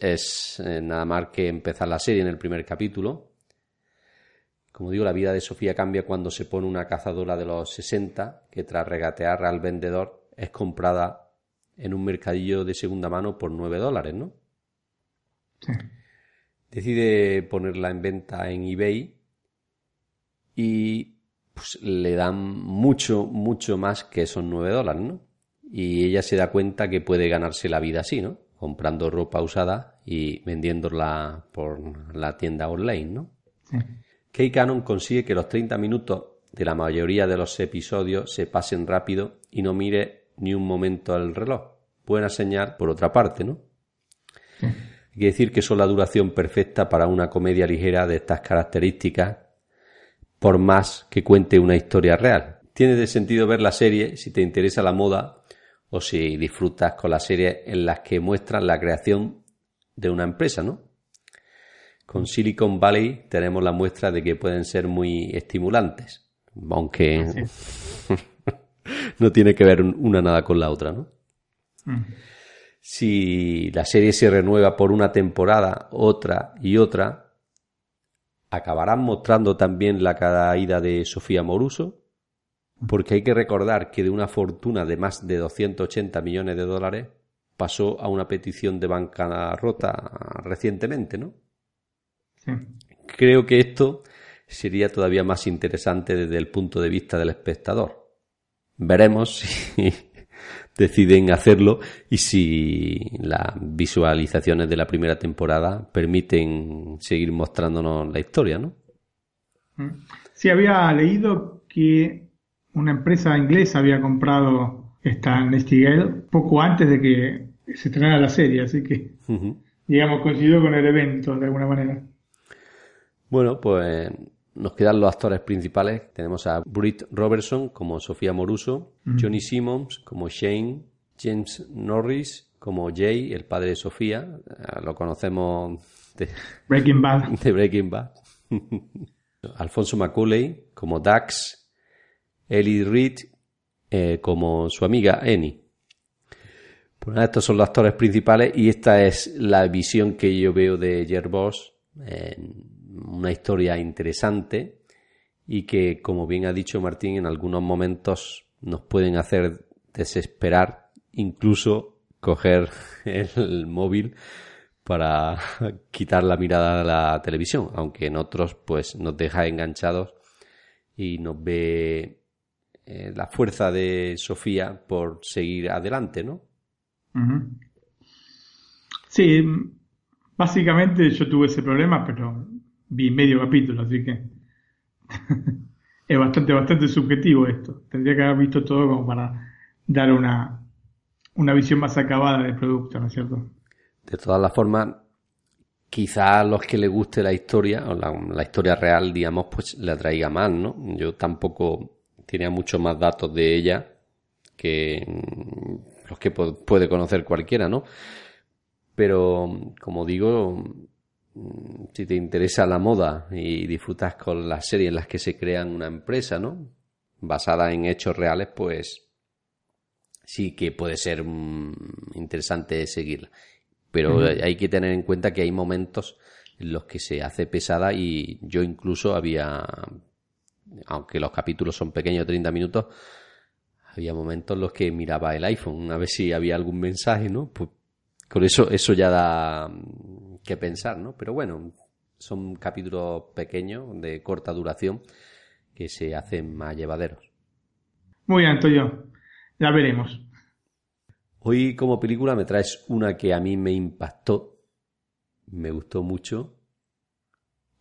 es eh, nada más que empezar la serie en el primer capítulo como digo, la vida de Sofía cambia cuando se pone una cazadora de los 60 que tras regatear al vendedor es comprada en un mercadillo de segunda mano por 9 dólares, ¿no? Sí. Decide ponerla en venta en eBay y pues, le dan mucho, mucho más que esos 9 dólares, ¿no? Y ella se da cuenta que puede ganarse la vida así, ¿no? Comprando ropa usada y vendiéndola por la tienda online, ¿no? Sí. Kay Cannon consigue que los 30 minutos de la mayoría de los episodios se pasen rápido y no mire ni un momento al reloj. Buena señal, por otra parte, ¿no? Hay que decir que son la duración perfecta para una comedia ligera de estas características, por más que cuente una historia real. Tiene de sentido ver la serie si te interesa la moda o si disfrutas con las series en las que muestran la creación de una empresa, ¿no? Con Silicon Valley tenemos la muestra de que pueden ser muy estimulantes, aunque no tiene que ver una nada con la otra, ¿no? Mm. Si la serie se renueva por una temporada, otra y otra, acabarán mostrando también la caída de Sofía Moruso, porque hay que recordar que de una fortuna de más de 280 millones de dólares pasó a una petición de bancarrota recientemente, ¿no? Creo que esto sería todavía más interesante desde el punto de vista del espectador. Veremos si deciden hacerlo y si las visualizaciones de la primera temporada permiten seguir mostrándonos la historia, ¿no? Sí, había leído que una empresa inglesa había comprado esta Nestigale poco antes de que se estrenara la serie, así que, digamos, coincidió con el evento de alguna manera. Bueno, pues nos quedan los actores principales. Tenemos a Britt Robertson como Sofía Moruso, Johnny Simmons como Shane, James Norris como Jay, el padre de Sofía. Eh, lo conocemos de Breaking Bad. De Breaking Bad. Alfonso Macaulay como Dax, Ellie Reed eh, como su amiga Annie. Pues estos son los actores principales y esta es la visión que yo veo de Jerboss una historia interesante y que, como bien ha dicho Martín, en algunos momentos nos pueden hacer desesperar, incluso coger el móvil para quitar la mirada de la televisión, aunque en otros pues nos deja enganchados y nos ve eh, la fuerza de Sofía por seguir adelante, ¿no? Sí, básicamente yo tuve ese problema, pero vi medio capítulo, así que es bastante, bastante subjetivo esto. Tendría que haber visto todo como para dar una, una visión más acabada del producto, ¿no es cierto? De todas las formas, quizá a los que les guste la historia, o la, historia real, digamos, pues le atraiga más, ¿no? Yo tampoco tenía muchos más datos de ella que los que puede conocer cualquiera, ¿no? Pero, como digo, si te interesa la moda y disfrutas con las series en las que se crean una empresa, ¿no? Basada en hechos reales, pues sí que puede ser mm, interesante seguirla. Pero hay que tener en cuenta que hay momentos en los que se hace pesada y yo incluso había, aunque los capítulos son pequeños, 30 minutos, había momentos en los que miraba el iPhone a ver si había algún mensaje, ¿no? Pues con eso, eso ya da mm, que pensar, ¿no? Pero bueno, son capítulos pequeños, de corta duración, que se hacen más llevaderos. Muy bien, Antonio. Ya veremos. Hoy como película me traes una que a mí me impactó, me gustó mucho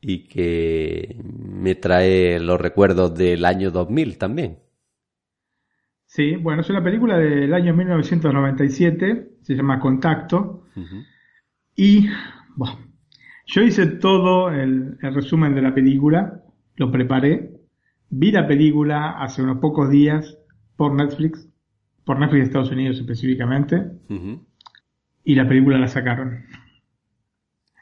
y que me trae los recuerdos del año 2000 también. Sí, bueno, es una película del año 1997, se llama Contacto. Y bueno, yo hice todo el, el, resumen de la película, lo preparé, vi la película hace unos pocos días por Netflix por Netflix de Estados Unidos específicamente, y la película la sacaron.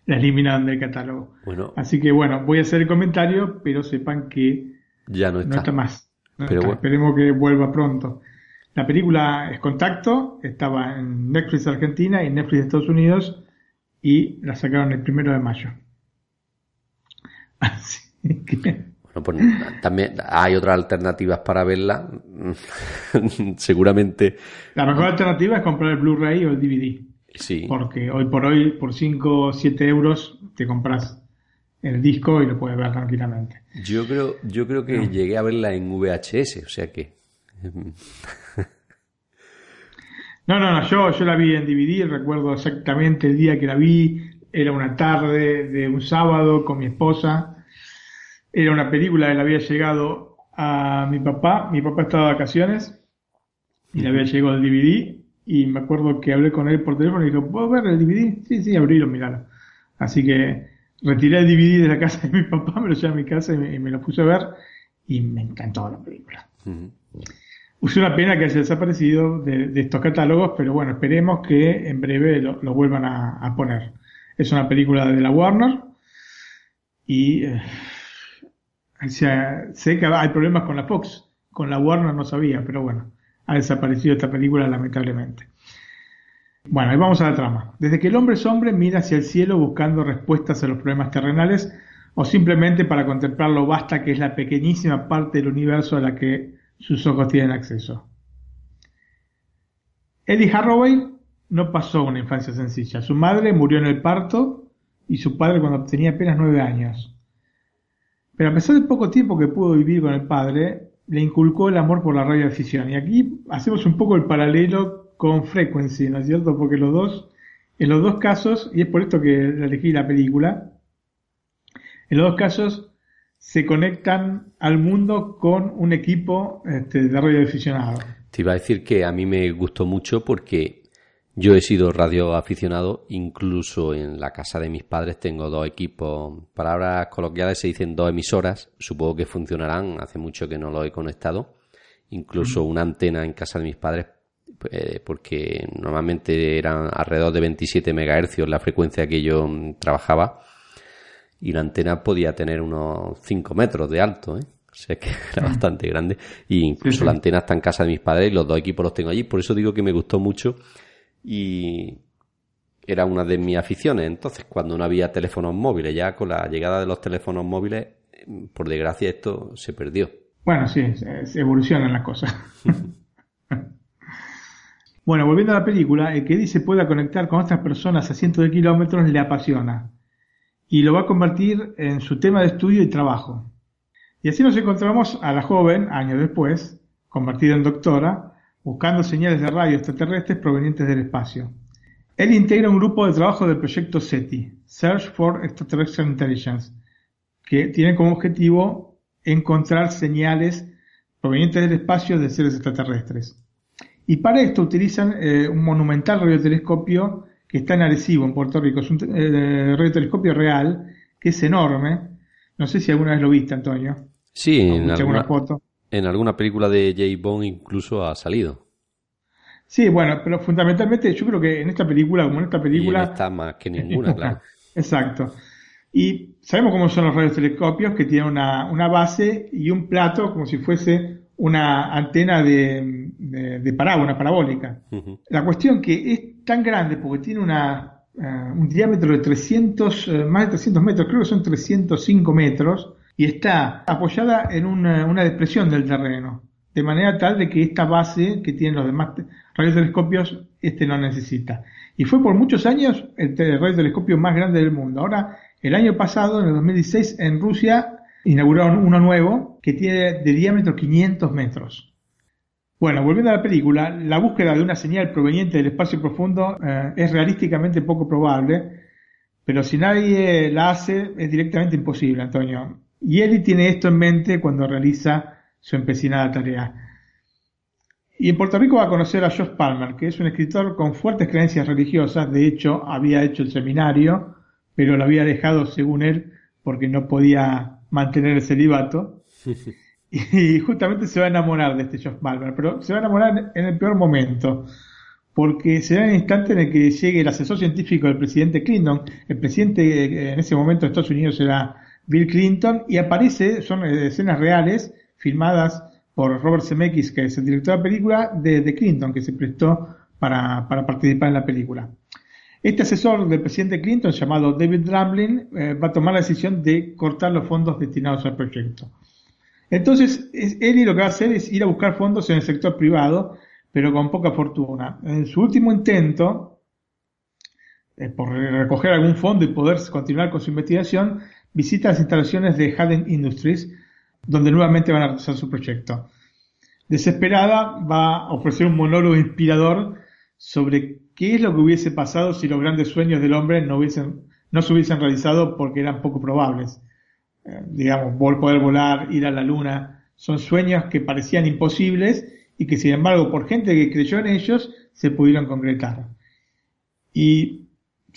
La eliminaron del catálogo. Bueno, Así que bueno, voy a hacer el comentario, pero sepan que ya no está, más. Esperemos que vuelva pronto. La película es Contacto, estaba en Netflix Argentina y Netflix de Estados Unidos y la sacaron el primero de mayo. Así que pues, también hay otras alternativas para verla. Seguramente. La mejor alternativa es comprar el Blu-ray o el DVD. Sí. Porque hoy por hoy, por 5 o 7 euros, te compras el disco y lo puedes ver tranquilamente. Yo creo, yo creo que llegué a verla en VHS, o sea que. no, no, no, yo, yo la vi en DVD, recuerdo exactamente el día que la vi, era una tarde de un sábado con mi esposa era una película que le había llegado a mi papá. Mi papá estaba de vacaciones y le había llegado el DVD. Y me acuerdo que hablé con él por teléfono y dijo, ¿puedo ver el DVD? Sí, sí, abrilo, miralo. Así que retiré el DVD de la casa de mi papá, me lo llevé a mi casa y me, lo puse a ver. Y me encantó la película. Usé una pena que haya desaparecido de, estos catálogos, pero bueno, esperemos que en breve lo, vuelvan a, poner. Es una película de la Warner y eh, o sea, sé que hay problemas con la Fox, con la Warner no sabía, pero bueno, ha desaparecido esta película lamentablemente. Bueno, ahí vamos a la trama. Desde que el hombre es hombre, mira hacia el cielo buscando respuestas a los problemas terrenales o simplemente para contemplar lo vasta que es la pequeñísima parte del universo a la que sus ojos tienen acceso. Eddie Harroway no pasó una infancia sencilla. Su madre murió en el parto y su padre cuando tenía apenas nueve años. Pero a pesar del poco tiempo que pudo vivir con el padre, le inculcó el amor por la radioafición. Y aquí hacemos un poco el paralelo con Frequency, ¿no es cierto? Porque los dos, en los dos casos, y es por esto que elegí la película, en los dos casos se conectan al mundo con un equipo este, de radioaficionado. Te iba a decir que a mí me gustó mucho porque yo he sido radioaficionado, incluso en la casa de mis padres tengo dos equipos, palabras coloquiales se dicen dos emisoras, supongo que funcionarán, hace mucho que no lo he conectado, incluso una antena en casa de mis padres, eh, porque normalmente eran alrededor de 27 MHz la frecuencia que yo trabajaba, y la antena podía tener unos 5 metros de alto, ¿eh? O sea que era bastante grande. Y incluso la antena está en casa de mis padres y los dos equipos los tengo allí. Por eso digo que me gustó mucho y era una de mis aficiones. Entonces, cuando no había teléfonos móviles, ya con la llegada de los teléfonos móviles, por desgracia esto se perdió. Bueno, sí, evolucionan las cosas. bueno, volviendo a la película, el que Eddie se pueda conectar con otras personas a cientos de kilómetros le apasiona y lo va a convertir en su tema de estudio y trabajo. Y así nos encontramos a la joven, años después, convertida en doctora, buscando señales de radio extraterrestres provenientes del espacio. Él integra un grupo de trabajo del proyecto SETI, Search for Extraterrestrial Intelligence, que tiene como objetivo encontrar señales provenientes del espacio de seres extraterrestres. Y para esto utilizan eh, un monumental radiotelescopio que está en Arecibo, en Puerto Rico. Es un eh, radiotelescopio real, que es enorme. No sé si alguna vez lo viste, Antonio. Sí, en alguna, foto. En alguna película de Jay Bond incluso ha salido. Sí, bueno, pero fundamentalmente yo creo que en esta película, como en esta película... está más que ninguna, claro. Exacto. Y sabemos cómo son los radiotelescopios, que tienen una, una base y un plato como si fuese una antena de, de, una parabólica. La cuestión que es tan grande porque tiene una, eh, un diámetro de 300, eh, más de 300 metros, creo que son 305 metros, y está apoyada en una, depresión del terreno, de manera tal de que esta base que tienen los demás radiotelescopios, este no necesita. Y fue por muchos años el radiotelescopio más grande del mundo. Ahora, el año pasado, en el 2016, en Rusia, inauguraron uno nuevo que tiene de diámetro 500 metros. Bueno, volviendo a la película, la búsqueda de una señal proveniente del espacio profundo eh, es realísticamente poco probable, pero si nadie la hace es directamente imposible, Antonio. Y Eli tiene esto en mente cuando realiza su empecinada tarea. Y en Puerto Rico va a conocer a Josh Palmer, que es un escritor con fuertes creencias religiosas. De hecho, había hecho el seminario, pero lo había dejado, según él, porque no podía mantener el celibato. y justamente se va a enamorar de este Josh Palmer, pero se va a enamorar en el peor momento, porque será el instante en el que llegue el asesor científico del presidente Clinton. El presidente eh, en ese momento de Estados Unidos será Bill Clinton y aparece, son escenas reales, filmadas por Robert Zemeckis, que es el director de la película, de, Clinton, que se prestó para, participar en la película. Este asesor del presidente Clinton, llamado David Dramblin, eh, va a tomar la decisión de cortar los fondos destinados al proyecto. Entonces, él lo que va a hacer es ir a buscar fondos en el sector privado, pero con poca fortuna. En su último intento, eh, por recoger algún fondo y poder continuar con su investigación, visita las instalaciones de Haden Industries, donde nuevamente van a realizar su proyecto. Desesperada va a ofrecer un monólogo inspirador sobre qué es lo que hubiese pasado si los grandes sueños del hombre no, hubiesen, no se hubiesen realizado porque eran poco probables. Eh, digamos, poder volar, ir a la luna, son sueños que parecían imposibles y que sin embargo por gente que creyó en ellos se pudieron concretar. Y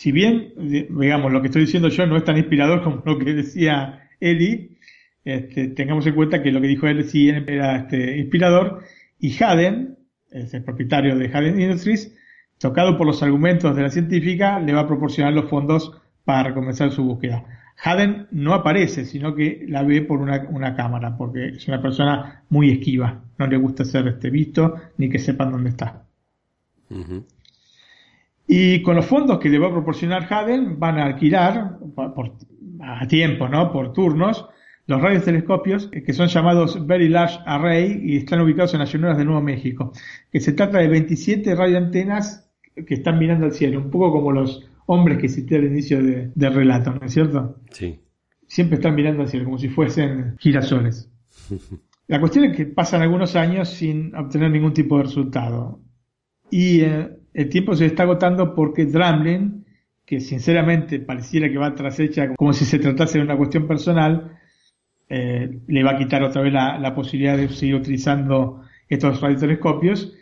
si bien, digamos, lo que estoy diciendo yo no es tan inspirador como lo que decía Eli, este, tengamos en cuenta que lo que dijo él sí era este, inspirador, y Haden, es el propietario de Haden Industries, tocado por los argumentos de la científica, le va a proporcionar los fondos para comenzar su búsqueda. Haden no aparece, sino que la ve por una, cámara, porque es una persona muy esquiva, no le gusta ser este, visto ni que sepan dónde está. Y con los fondos que le va a proporcionar Haden, van a alquilar por, a tiempo, ¿no? Por turnos, los radiotelescopios eh, que son llamados Very Large Array y están ubicados en las llanuras de Nuevo México, que se trata de 27 radioantenas que están mirando al cielo, un poco como los hombres que cité al inicio del relato, ¿no es cierto? Sí. Siempre están mirando al cielo, como si fuesen girasoles. La cuestión es que pasan algunos años sin obtener ningún tipo de resultado. Y eh, el tiempo se está agotando porque Dramlin, que sinceramente pareciera que va tras hecha como si se tratase de una cuestión personal, eh, le va a quitar otra vez la, posibilidad de seguir utilizando estos radiotelescopios.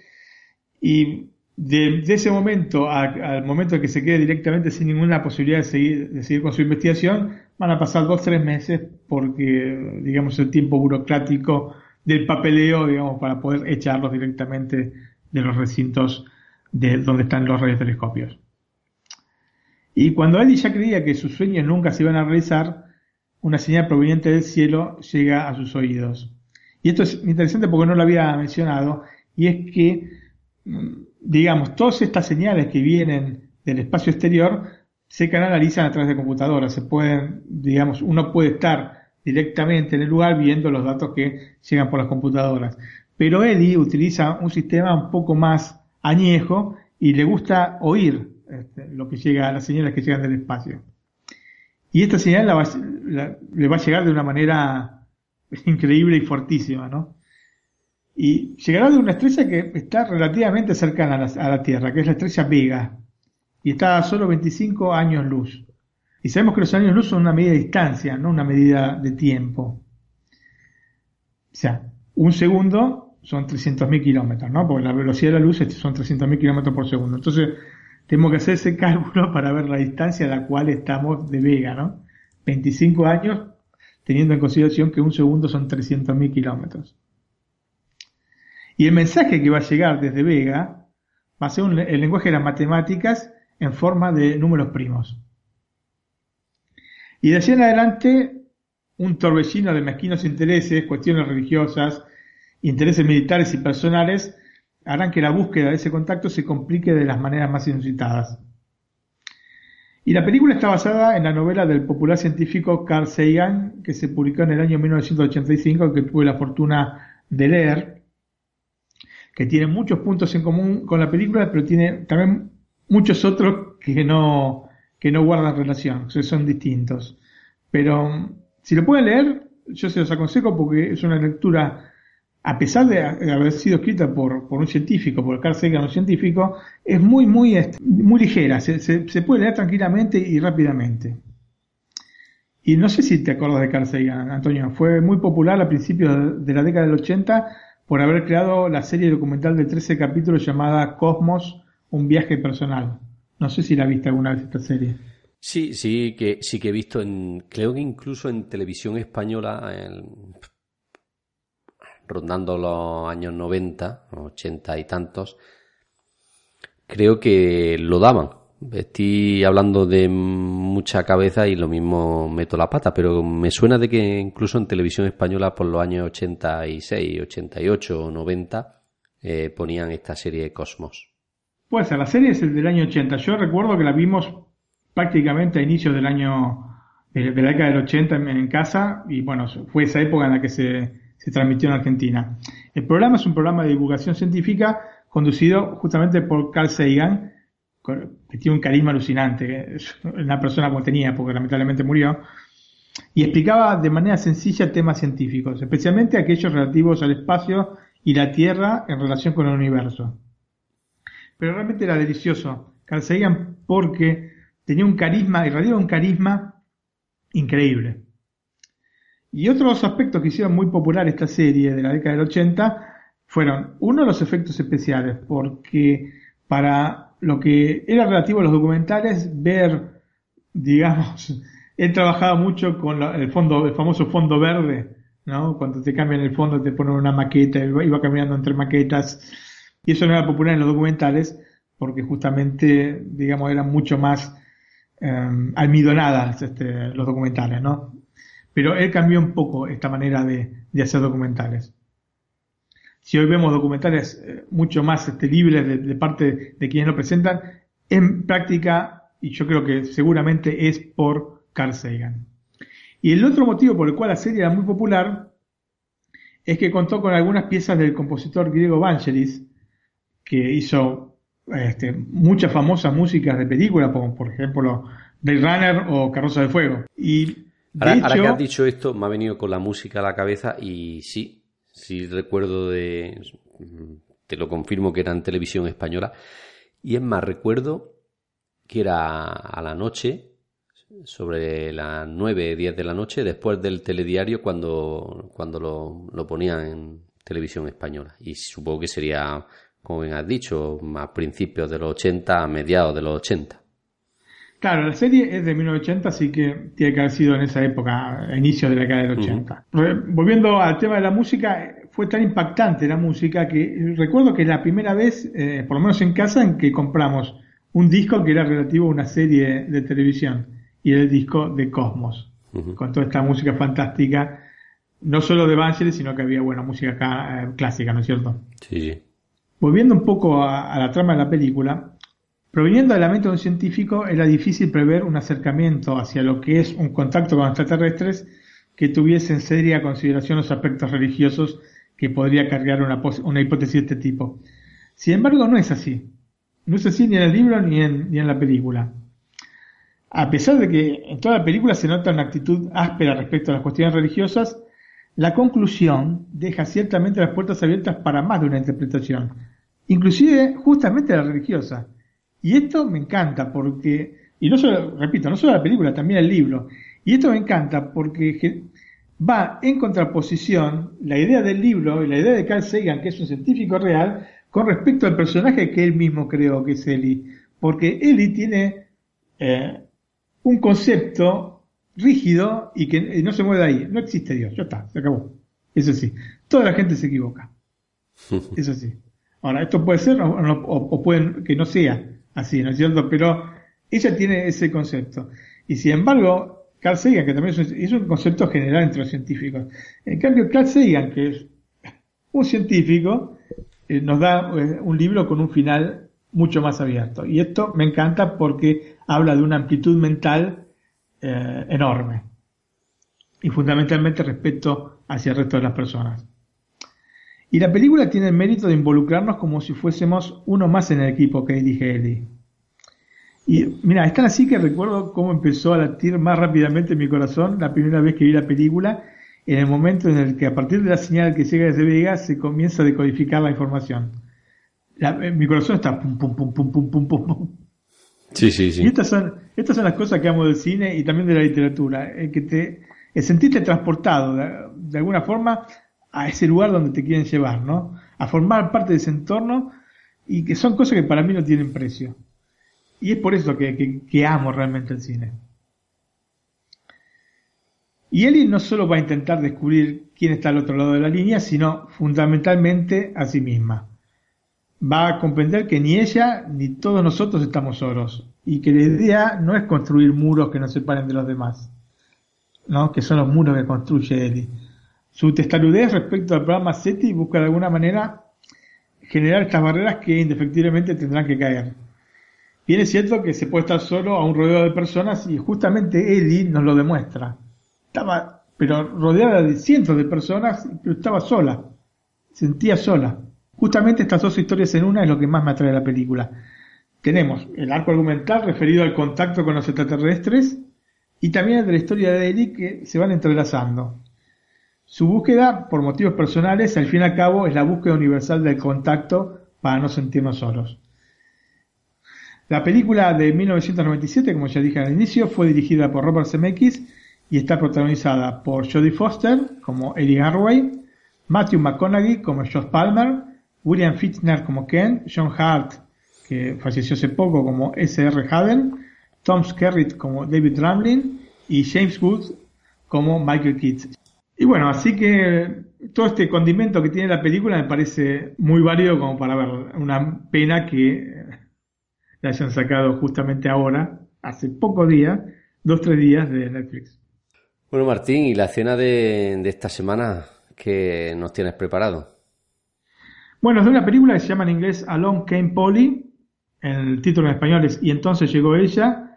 Y de, ese momento al momento en que se quede directamente sin ninguna posibilidad de seguir, de seguir con su investigación, van a pasar dos, tres meses porque, digamos, el tiempo burocrático del papeleo, digamos, para poder echarlos directamente de los recintos de donde están los radiotelescopios. Y cuando él ya creía que sus sueños nunca se iban a realizar, una señal proveniente del cielo llega a sus oídos. Y esto es interesante porque no lo había mencionado, y es que, mm, digamos, todas estas señales que vienen del espacio exterior se canalizan a través de computadoras. Se pueden, digamos, uno puede estar directamente en el lugar viendo los datos que llegan por las computadoras. Pero Eddie utiliza un sistema un poco más añejo y le gusta oír este, lo que llega, las señales que llegan del espacio. Y esta señal le va a llegar de una manera increíble y fortísima, ¿no? Y llegará de una estrella que está relativamente cercana a la, Tierra, que es la estrella Vega, y está a solo 25 años luz. Y sabemos que los años luz son una medida de distancia, no una medida de tiempo. sea, un segundo son 300.000 kilómetros, ¿no? Porque la velocidad de la luz son 300.000 kilómetros por segundo. Entonces, tenemos que hacer ese cálculo para ver la distancia a la cual estamos de Vega, ¿no? 25 años, teniendo en consideración que un segundo son 300.000 kilómetros. Y el mensaje que va a llegar desde Vega va a ser el lenguaje de las matemáticas en forma de números primos. Y de allí en adelante, un torbellino de mezquinos intereses, cuestiones religiosas, intereses militares y personales harán que la búsqueda de ese contacto se complique de las maneras más inusitadas. Y la película está basada en la novela del popular científico Carl Sagan, que se publicó en el año 1985, que tuve la fortuna de leer, que tiene muchos puntos en común con la película, pero tiene también muchos otros que no, que no guardan relación, que son distintos. Pero si lo pueden leer, yo se los aconsejo porque es una lectura a pesar de haber sido escrita por, un científico, por Carl Sagan, un científico, es muy, muy, este, muy ligera, se, puede leer tranquilamente y rápidamente. Y no sé si te acuerdas de Carl Sagan, Antonio, fue muy popular a principios de la década del 80 por haber creado la serie documental de 13 capítulos llamada Cosmos, un viaje personal. No sé si la viste alguna vez esta serie. Sí, sí que sí que he visto en, creo que incluso en televisión española, en, rondando los años 90, 80 y tantos, creo que lo daban. Estoy hablando de mucha cabeza y lo mismo meto la pata, pero me suena de que incluso en televisión española por los años 86, 88 o 90 eh, ponían esta serie de Cosmos. Pues la serie es del año 80. Yo recuerdo que la vimos prácticamente a inicios del año de, la década del 80 en casa y bueno, fue esa época en la que se se transmitió en Argentina. El programa es un programa de divulgación científica conducido justamente por Carl Sagan, que tiene un carisma alucinante, una persona como tenía, porque lamentablemente murió, y explicaba de manera sencilla temas científicos, especialmente aquellos relativos al espacio y la Tierra en relación con el universo. Pero realmente era delicioso Carl Sagan porque tenía un carisma, irradiaba un carisma increíble. Y otros aspectos que hicieron muy popular esta serie de la década del 80 fueron, uno, los efectos especiales, porque para lo que era relativo a los documentales, ver, digamos, he trabajado mucho con el fondo, el famoso fondo verde, ¿no? Cuando te cambian el fondo te ponen una maqueta, iba caminando entre maquetas, y eso no era popular en los documentales, porque justamente, digamos, eran mucho más eh, almidonadas este, los documentales, ¿no? Pero él cambió un poco esta manera de, hacer documentales. Si hoy vemos documentales eh, mucho más este, libres de, parte de quienes lo presentan, en práctica, y yo creo que seguramente es por Carl Sagan. Y el otro motivo por el cual la serie era muy popular es que contó con algunas piezas del compositor griego Vangelis, que hizo este, muchas famosas músicas de películas, como por ejemplo Blade Runner o Carroza de Fuego. Y Ahora, que has dicho esto, me ha venido con la música a la cabeza y sí, sí recuerdo de. Te lo confirmo que era en televisión española. Y es más, recuerdo que era a la noche, sobre las 9, 10 de la noche, después del telediario, cuando, cuando lo, lo ponían en televisión española. Y supongo que sería, como bien has dicho, a principios de los 80, a mediados de los 80. Claro, la serie es de 1980, así que tiene que haber sido en esa época, a inicios de la década del 80. Volviendo al tema de la música, fue tan impactante la música que recuerdo que la primera vez, eh, por lo menos en casa, en que compramos un disco que era relativo a una serie de televisión y era el disco de Cosmos, con toda esta música fantástica, no solo de Vangelis, sino que había buena música eh, clásica, ¿no es cierto? Sí. Volviendo un poco a la trama de la película, Proveniendo de la mente de un científico, era difícil prever un acercamiento hacia lo que es un contacto con extraterrestres que tuviese en seria consideración los aspectos religiosos que podría cargar una, hipótesis de este tipo. Sin embargo, no es así. No es así ni en el libro ni en la película. A pesar de que en toda la película se nota una actitud áspera respecto a las cuestiones religiosas, la conclusión deja ciertamente las puertas abiertas para más de una interpretación, inclusive justamente la religiosa. Y esto me encanta porque, y no solo, repito, no solo la película, también el libro. Y esto me encanta porque va en contraposición la idea del libro y la idea de Carl Sagan, que es un científico real, con respecto al personaje que él mismo creó, que es Eli. Porque Eli tiene eh, un concepto rígido y que no se mueve de ahí. No existe Dios, ya está, se acabó. Eso sí, toda la gente se equivoca. Eso sí. Ahora, esto puede ser o, puede que no sea así, ¿no es cierto? Pero ella tiene ese concepto. Y sin embargo, Carl Sagan, que también es un, concepto general entre los científicos. En cambio, Carl Sagan, que es un científico, eh, nos da eh, un libro con un final mucho más abierto. Y esto me encanta porque habla de una amplitud mental eh, enorme. Y fundamentalmente respeto hacia el resto de las personas. Y la película tiene el mérito de involucrarnos como si fuésemos uno más en el equipo que dirige Ellie. Y mira, es tan así que recuerdo cómo empezó a latir más rápidamente mi corazón la primera vez que vi la película, en el momento en el que a partir de la señal que llega desde Vega se comienza a decodificar la información. Eh, mi corazón está pum, pum, pum, pum, pum, pum, pum. Sí, sí, sí. Y estas son, estas son las cosas que amo del cine y también de la literatura, el que te el sentirte transportado de alguna forma a ese lugar donde te quieren llevar, ¿no? A formar parte de ese entorno y que son cosas que para mí no tienen precio. Y es por eso que, que, amo realmente el cine. Y Ellie no solo va a intentar descubrir quién está al otro lado de la línea, sino fundamentalmente a sí misma. Va a comprender que ni ella ni todos nosotros estamos solos y que la idea no es construir muros que nos separen de los demás, ¿no? que son los muros que construye Ellie su testarudez respecto al programa SETI busca de alguna manera generar estas barreras que indefectiblemente tendrán que caer. Bien es cierto que se puede estar solo a un rodeo de personas y justamente Eddie nos lo demuestra. Estaba, pero rodeada de cientos de personas, pero estaba sola. Sentía sola. Justamente estas dos historias en una es lo que más me atrae a la película. Tenemos el arco argumental referido al contacto con los extraterrestres y también el de la historia de Ellie que se van entrelazando. Su búsqueda, por motivos personales, al fin y al cabo, es la búsqueda universal del contacto para no sentirnos solos. La película de 1997, como ya dije al inicio, fue dirigida por Robert Zemeckis y está protagonizada por Jodie Foster como Eddie Harway, Matthew McConaughey como Josh Palmer, William Fichtner como Ken, John Hart, que falleció hace poco como S.R. Haden, Tom Skerritt como David Ramlin y James Wood como Michael Keats. Y bueno, así que todo este condimento que tiene la película me parece muy válido como para ver. Una pena que la hayan sacado justamente ahora, hace pocos días, dos, tres días de Netflix. Bueno, Martín, ¿y la cena de, esta semana que nos tienes preparado? Bueno, es de una película que se llama en inglés Along Came Polly. El título en español es Y entonces llegó ella.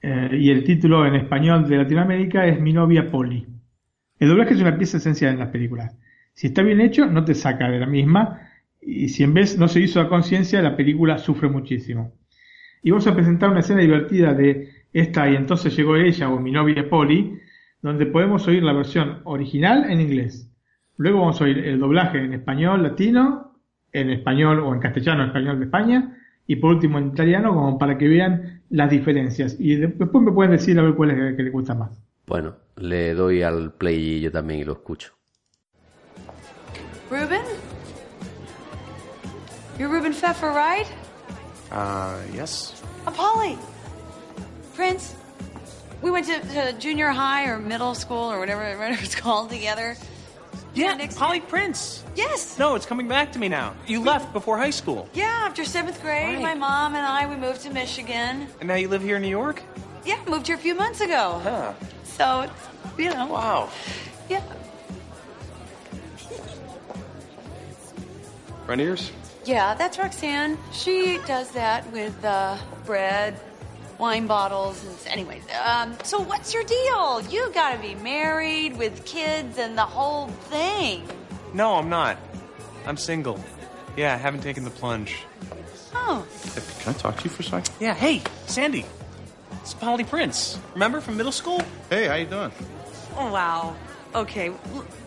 Eh, y el título en español de Latinoamérica es Mi novia Polly. El doblaje es una pieza esencial en las películas. Si está bien hecho, no te saca de la misma. Y si en vez no se hizo a conciencia, la película sufre muchísimo. Y vamos a presentar una escena divertida de esta y entonces llegó ella o mi novia Polly, donde podemos oír la versión original en inglés. Luego vamos a oír el doblaje en español latino, en español o en castellano, español de España, y por último en italiano, como para que vean las diferencias. Y después me pueden decir a ver cuál es el que les gusta más. Bueno, le doy al play y yo también y lo escucho. Ruben? You're Ruben Pfeffer, right? Uh, yes. Uh, Polly. Prince. We went to, to, junior high or middle school or whatever, whatever it's called together. Yeah, Polly Prince. Yes. No, it's coming back to me now. You left before high school. Yeah, after seventh grade, right. my mom and I we moved to Michigan. And now you live here in New York? Yeah, moved here a few months ago. Huh. So it's, you know. Wow. Yeah. Friend of yours? Yeah, that's Roxanne. She does that with uh, bread, wine bottles, and anyways. Um, so what's your deal? You gotta be married with kids and the whole thing. No, I'm not. I'm single. Yeah, I haven't taken the plunge. Oh. Can I talk to you for a second? Yeah, hey, Sandy. It's Polly Prince. Remember from middle school? Hey, how you doing? Oh, wow. Okay.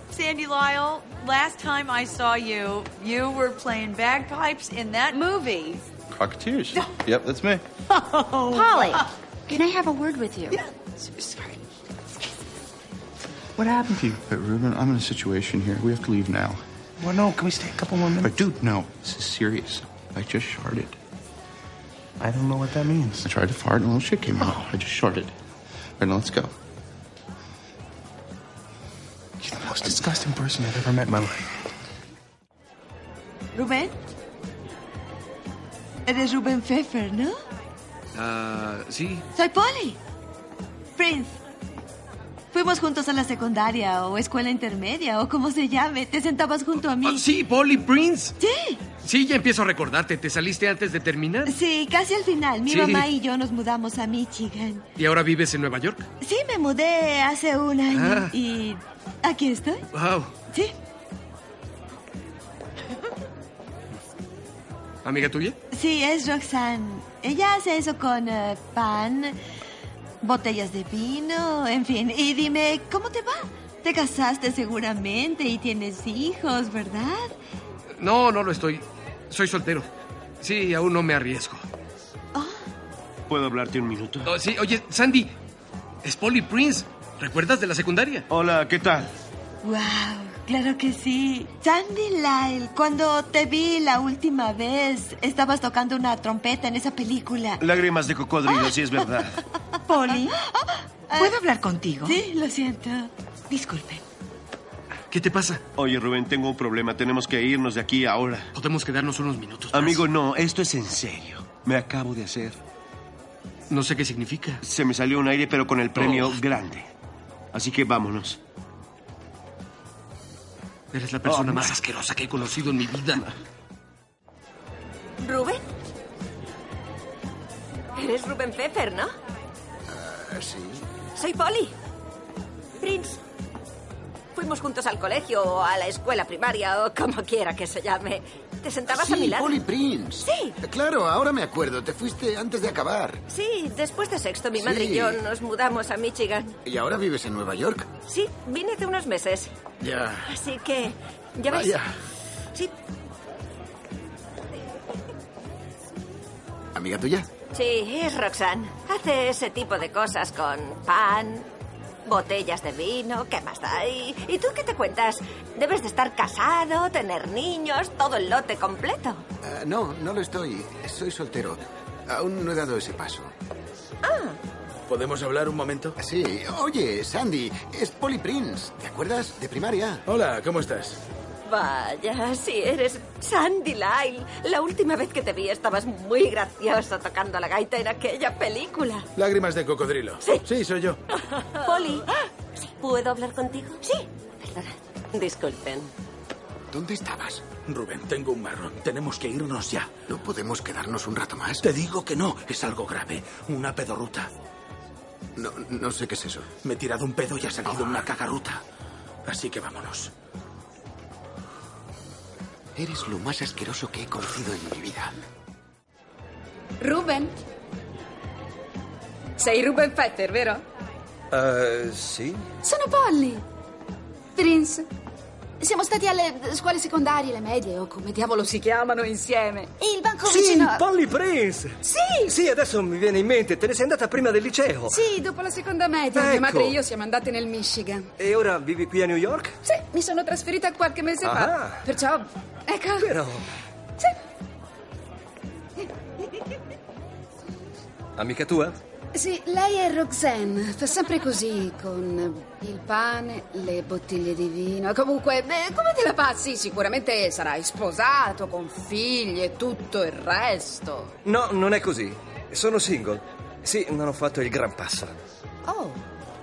Sandy Lyle, last time I saw you, you were playing bagpipes in that movie. Crocketeers. yep, that's me. Oh. Polly, can I have a word with you? Yeah. Sorry. What happened to you? But Ruben, I'm in a situation here. We have to leave now. Well, no. Can we stay a couple more minutes? But dude, no. This is serious. I just sharted. I don't know what that means. I tried to fart and a little shit came out. I just sharted. Right, now let's go. You're the most disgusting person I've ever met in my life. Rubén. Eres Rubén Pfeffer, ¿no? Ah, sí. Soy Polly. Prince. Fuimos juntos a la secundaria o escuela intermedia o como se llame. Te sentabas junto a mí. Ah, sí, Polly Prince. Sí. Sí, ya empiezo a recordarte. ¿Te saliste antes de terminar? Sí, casi al final. Mi Sí. mamá y yo nos mudamos a Michigan. ¿Y ahora vives en Nueva York? Sí, me mudé hace un año Ah. y aquí estoy. Wow. Sí. ¿Amiga tuya? Sí, es Roxanne. Ella hace eso con eh, pan, botellas de vino, en fin. Y dime, ¿cómo te va? Te casaste seguramente y tienes hijos, ¿verdad? No, no lo estoy. Soy soltero. Sí, aún no me arriesgo. ¿Puedo hablarte un minuto? Oh, sí, oye, Sandy, es Polly Prince. ¿Recuerdas de la secundaria? Hola, ¿qué tal? Wow, claro que sí. Sandy Lyle, cuando te vi la última vez, estabas tocando una trompeta en esa película. Lágrimas de cocodrilo, sí es verdad. Polly. ¿Puedo hablar contigo? Sí, lo siento. Disculpe. ¿Qué te pasa? Oye, Rubén, tengo un problema. Tenemos que irnos de aquí ahora. Podemos quedarnos unos minutos. más? Amigo, no, esto es en serio. Me acabo de hacer. No sé qué significa. Se me salió un aire, pero con el premio Oh. grande. Así que vámonos. Eres la persona Oh, más asquerosa que he conocido en mi vida. ¿Rubén? Eres Rubén Pfeffer, ¿no? sí. Soy Polly. Prince. Fuimos juntos al colegio o a la escuela primaria o como quiera que se llame. ¿Te sentabas sí, a mi lado? Polly Prince. Sí. Claro, ahora me acuerdo. Te fuiste antes de acabar. Sí, después de sexto mi madre y yo nos mudamos a Michigan. ¿Y ahora vives en Nueva York? Sí, vine hace unos meses. Ya. Así que, ya ves. Vaya. Sí, ¿Amiga tuya? sí, es Roxanne. Hace ese tipo de cosas con pan, botellas de vino, ¿qué más da? ¿Y, y tú qué te cuentas? Debes de estar casado, tener niños, todo el lote completo. Ah, no, no lo estoy. Soy soltero. Aún no he dado ese paso. ¿Podemos hablar un momento? Sí. Oye, Sandy, es Polly Prince. ¿Te acuerdas? De primaria. Hola, ¿cómo estás? Vaya, sí, eres Sandy Lyle. La última vez que te vi estabas muy gracioso tocando la gaita en aquella película. Lágrimas de cocodrilo. Sí. Sí, soy yo. Polly, ¿puedo hablar contigo? Sí. Perdona. Disculpen. ¿Dónde estabas? Rubén, tengo un marrón. Tenemos que irnos ya. ¿No podemos quedarnos un rato más? Te digo que no. Es algo grave. Una pedorruta. No, no sé qué es eso. Me he tirado un pedo y ha salido una cagaruta. Así que vámonos. Eres lo más asqueroso que he conocido en mi vida. Ruben. Sei Ruben Fetter, vero? Uh, sì. Sono Polly. Prince. Siamo stati alle scuole secondarie, le medie, o come diavolo si chiamano insieme. E il banco Sì, vicino... Polly Prince! Sì! Sì, adesso mi viene in mente, te ne sei andata prima del liceo. Sì, dopo la seconda media, mia Ecco. madre e io siamo andate nel Michigan. E ora vivi qui a New York? Sì, mi sono trasferita qualche mese Ah. fa. Perciò, ecco. Però. Sì. Amica tua? Sì, lei è Roxanne. Fa sempre così, con il pane, le bottiglie di vino. Comunque, beh, come te la passi? Sicuramente sarai sposato, con figli e tutto il resto. No, non è così. Sono single. Sì, non ho fatto il gran passo. Oh.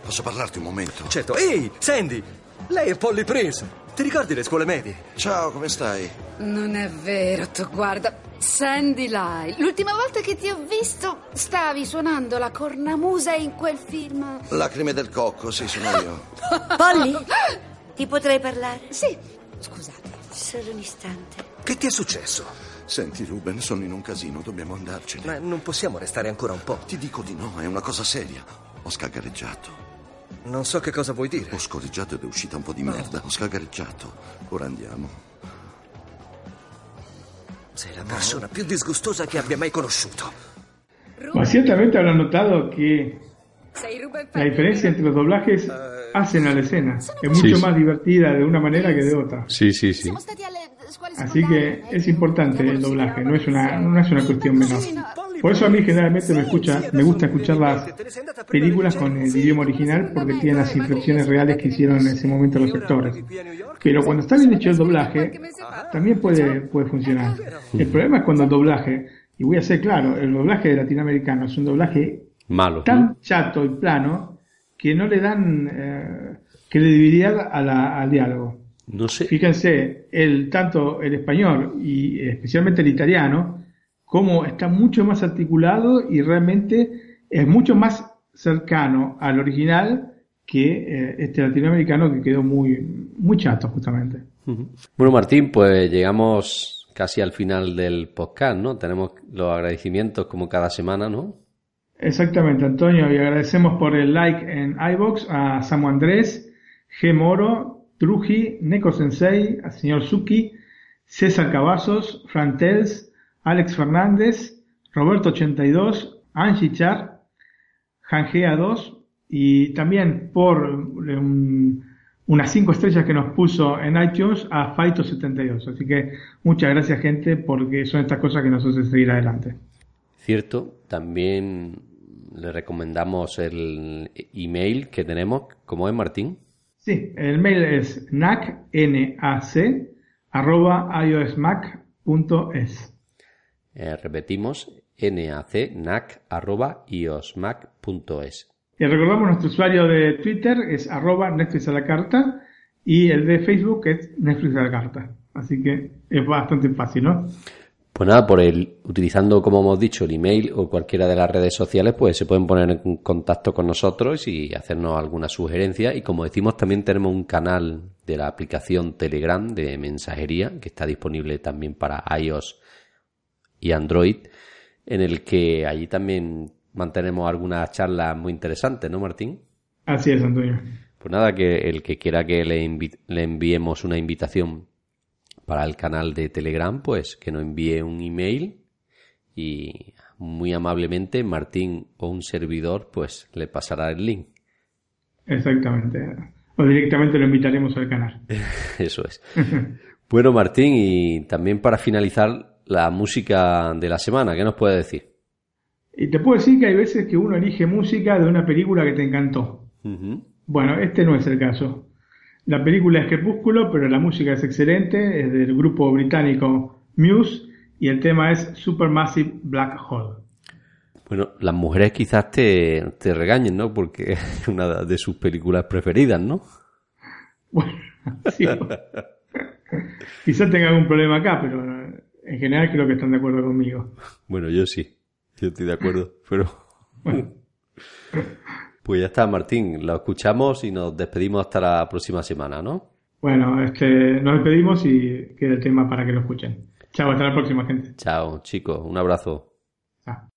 Posso parlarti un momento? Certo. Ehi, Sandy! Lei è Polly Prince. Ti ricordi le scuole medie? Ciao, come stai? Non è vero, tu guarda. Sandy Lyle, l'ultima volta che ti ho visto stavi suonando la cornamusa in quel film. Lacrime del cocco, sì, sono io. Polly, ti potrei parlare? Sì. Scusate. Solo un istante. Che ti è successo? Senti, Ruben, sono in un casino, dobbiamo andarcene. Ma non possiamo restare ancora un po'. Ti dico di no, è una cosa seria. Ho scagareggiato. Non so che cosa vuoi dire. Ho scorreggiato ed è uscita un po' di merda. Ho scagareggiato. Ora andiamo. Sei la persona più disgustosa che abbia mai conosciuto. Ma ciertamente habrán notado que La diferencia entre los doblajes hacen a la escena. Es mucho más divertida de una manera que de otra. Sí, sí, sí. Así que es importante el doblaje, no es una, no es una cuestión menor. Por eso a mí generalmente me escucha, me gusta escuchar las películas con el idioma original porque tienen las inflexiones reales que hicieron en ese momento los actores. Pero cuando está bien hecho el doblaje, también puede, puede funcionar. El problema es cuando el doblaje, y voy a ser claro, el doblaje de latinoamericano es un doblaje Malo. tan chato y plano que no le dan eh, credibilidad a la, al diálogo. No sé. Fíjense, el, tanto el español y especialmente el italiano, como está mucho más articulado y realmente es mucho más cercano al original que eh, este latinoamericano que quedó muy, muy chato justamente. Bueno, Martín, pues llegamos casi al final del podcast, ¿no? Tenemos los agradecimientos como cada semana, ¿no? Exactamente, Antonio, y agradecemos por el like en iBox a Samu Andrés, G. Moro, Truji, Neko Sensei, al señor Suki, César Cavazos, Frantels, Alex Fernández, Roberto82, Angie Char, Jangea2 y también por um, unas 5 estrellas que nos puso en iTunes a Faito72. Así que muchas gracias gente porque son estas cosas que nos hacen seguir adelante. Cierto, también le recomendamos el email que tenemos, ¿cómo es Martín? Sí, el mail es nac, N-A-C, arroba iosmac.es. Eh, repetimos, nac, nac, arroba iosmac.es. Y recordamos nuestro usuario de Twitter es arroba Netflix a la carta y el de Facebook es Netflix a la carta. Así que es bastante fácil, ¿no? Pues nada, por el, utilizando, como hemos dicho, el email o cualquiera de las redes sociales, pues se pueden poner en contacto con nosotros y hacernos alguna sugerencia. Y como decimos, también tenemos un canal de la aplicación Telegram de mensajería que está disponible también para iOS y Android, en el que allí también mantenemos algunas charlas muy interesantes, ¿no, Martín? Así es, Antonio. Pues nada, que el que quiera que le, le enviemos una invitación para el canal de Telegram, pues que nos envíe un email y muy amablemente Martín o un servidor pues le pasará el link. Exactamente. O directamente lo invitaremos al canal. Eso es. bueno, Martín, y también para finalizar la música de la semana, ¿qué nos puede decir? Y te puedo decir que hay veces que uno elige música de una película que te encantó. Bueno, este no es el caso. La película es Crepúsculo, pero la música es excelente, es del grupo británico Muse y el tema es Supermassive Black Hole. Bueno, las mujeres quizás te, te regañen, ¿no? Porque es una de sus películas preferidas, ¿no? Bueno, sí. quizás tenga algún problema acá, pero en general creo que están de acuerdo conmigo. Bueno, yo sí, yo estoy de acuerdo, pero... Pues ya está, Martín, lo escuchamos y nos despedimos hasta la próxima semana, ¿no? Bueno, nos despedimos y queda el tema para que lo escuchen. Chao, hasta la próxima, gente. Chao, chicos, un abrazo. Chao.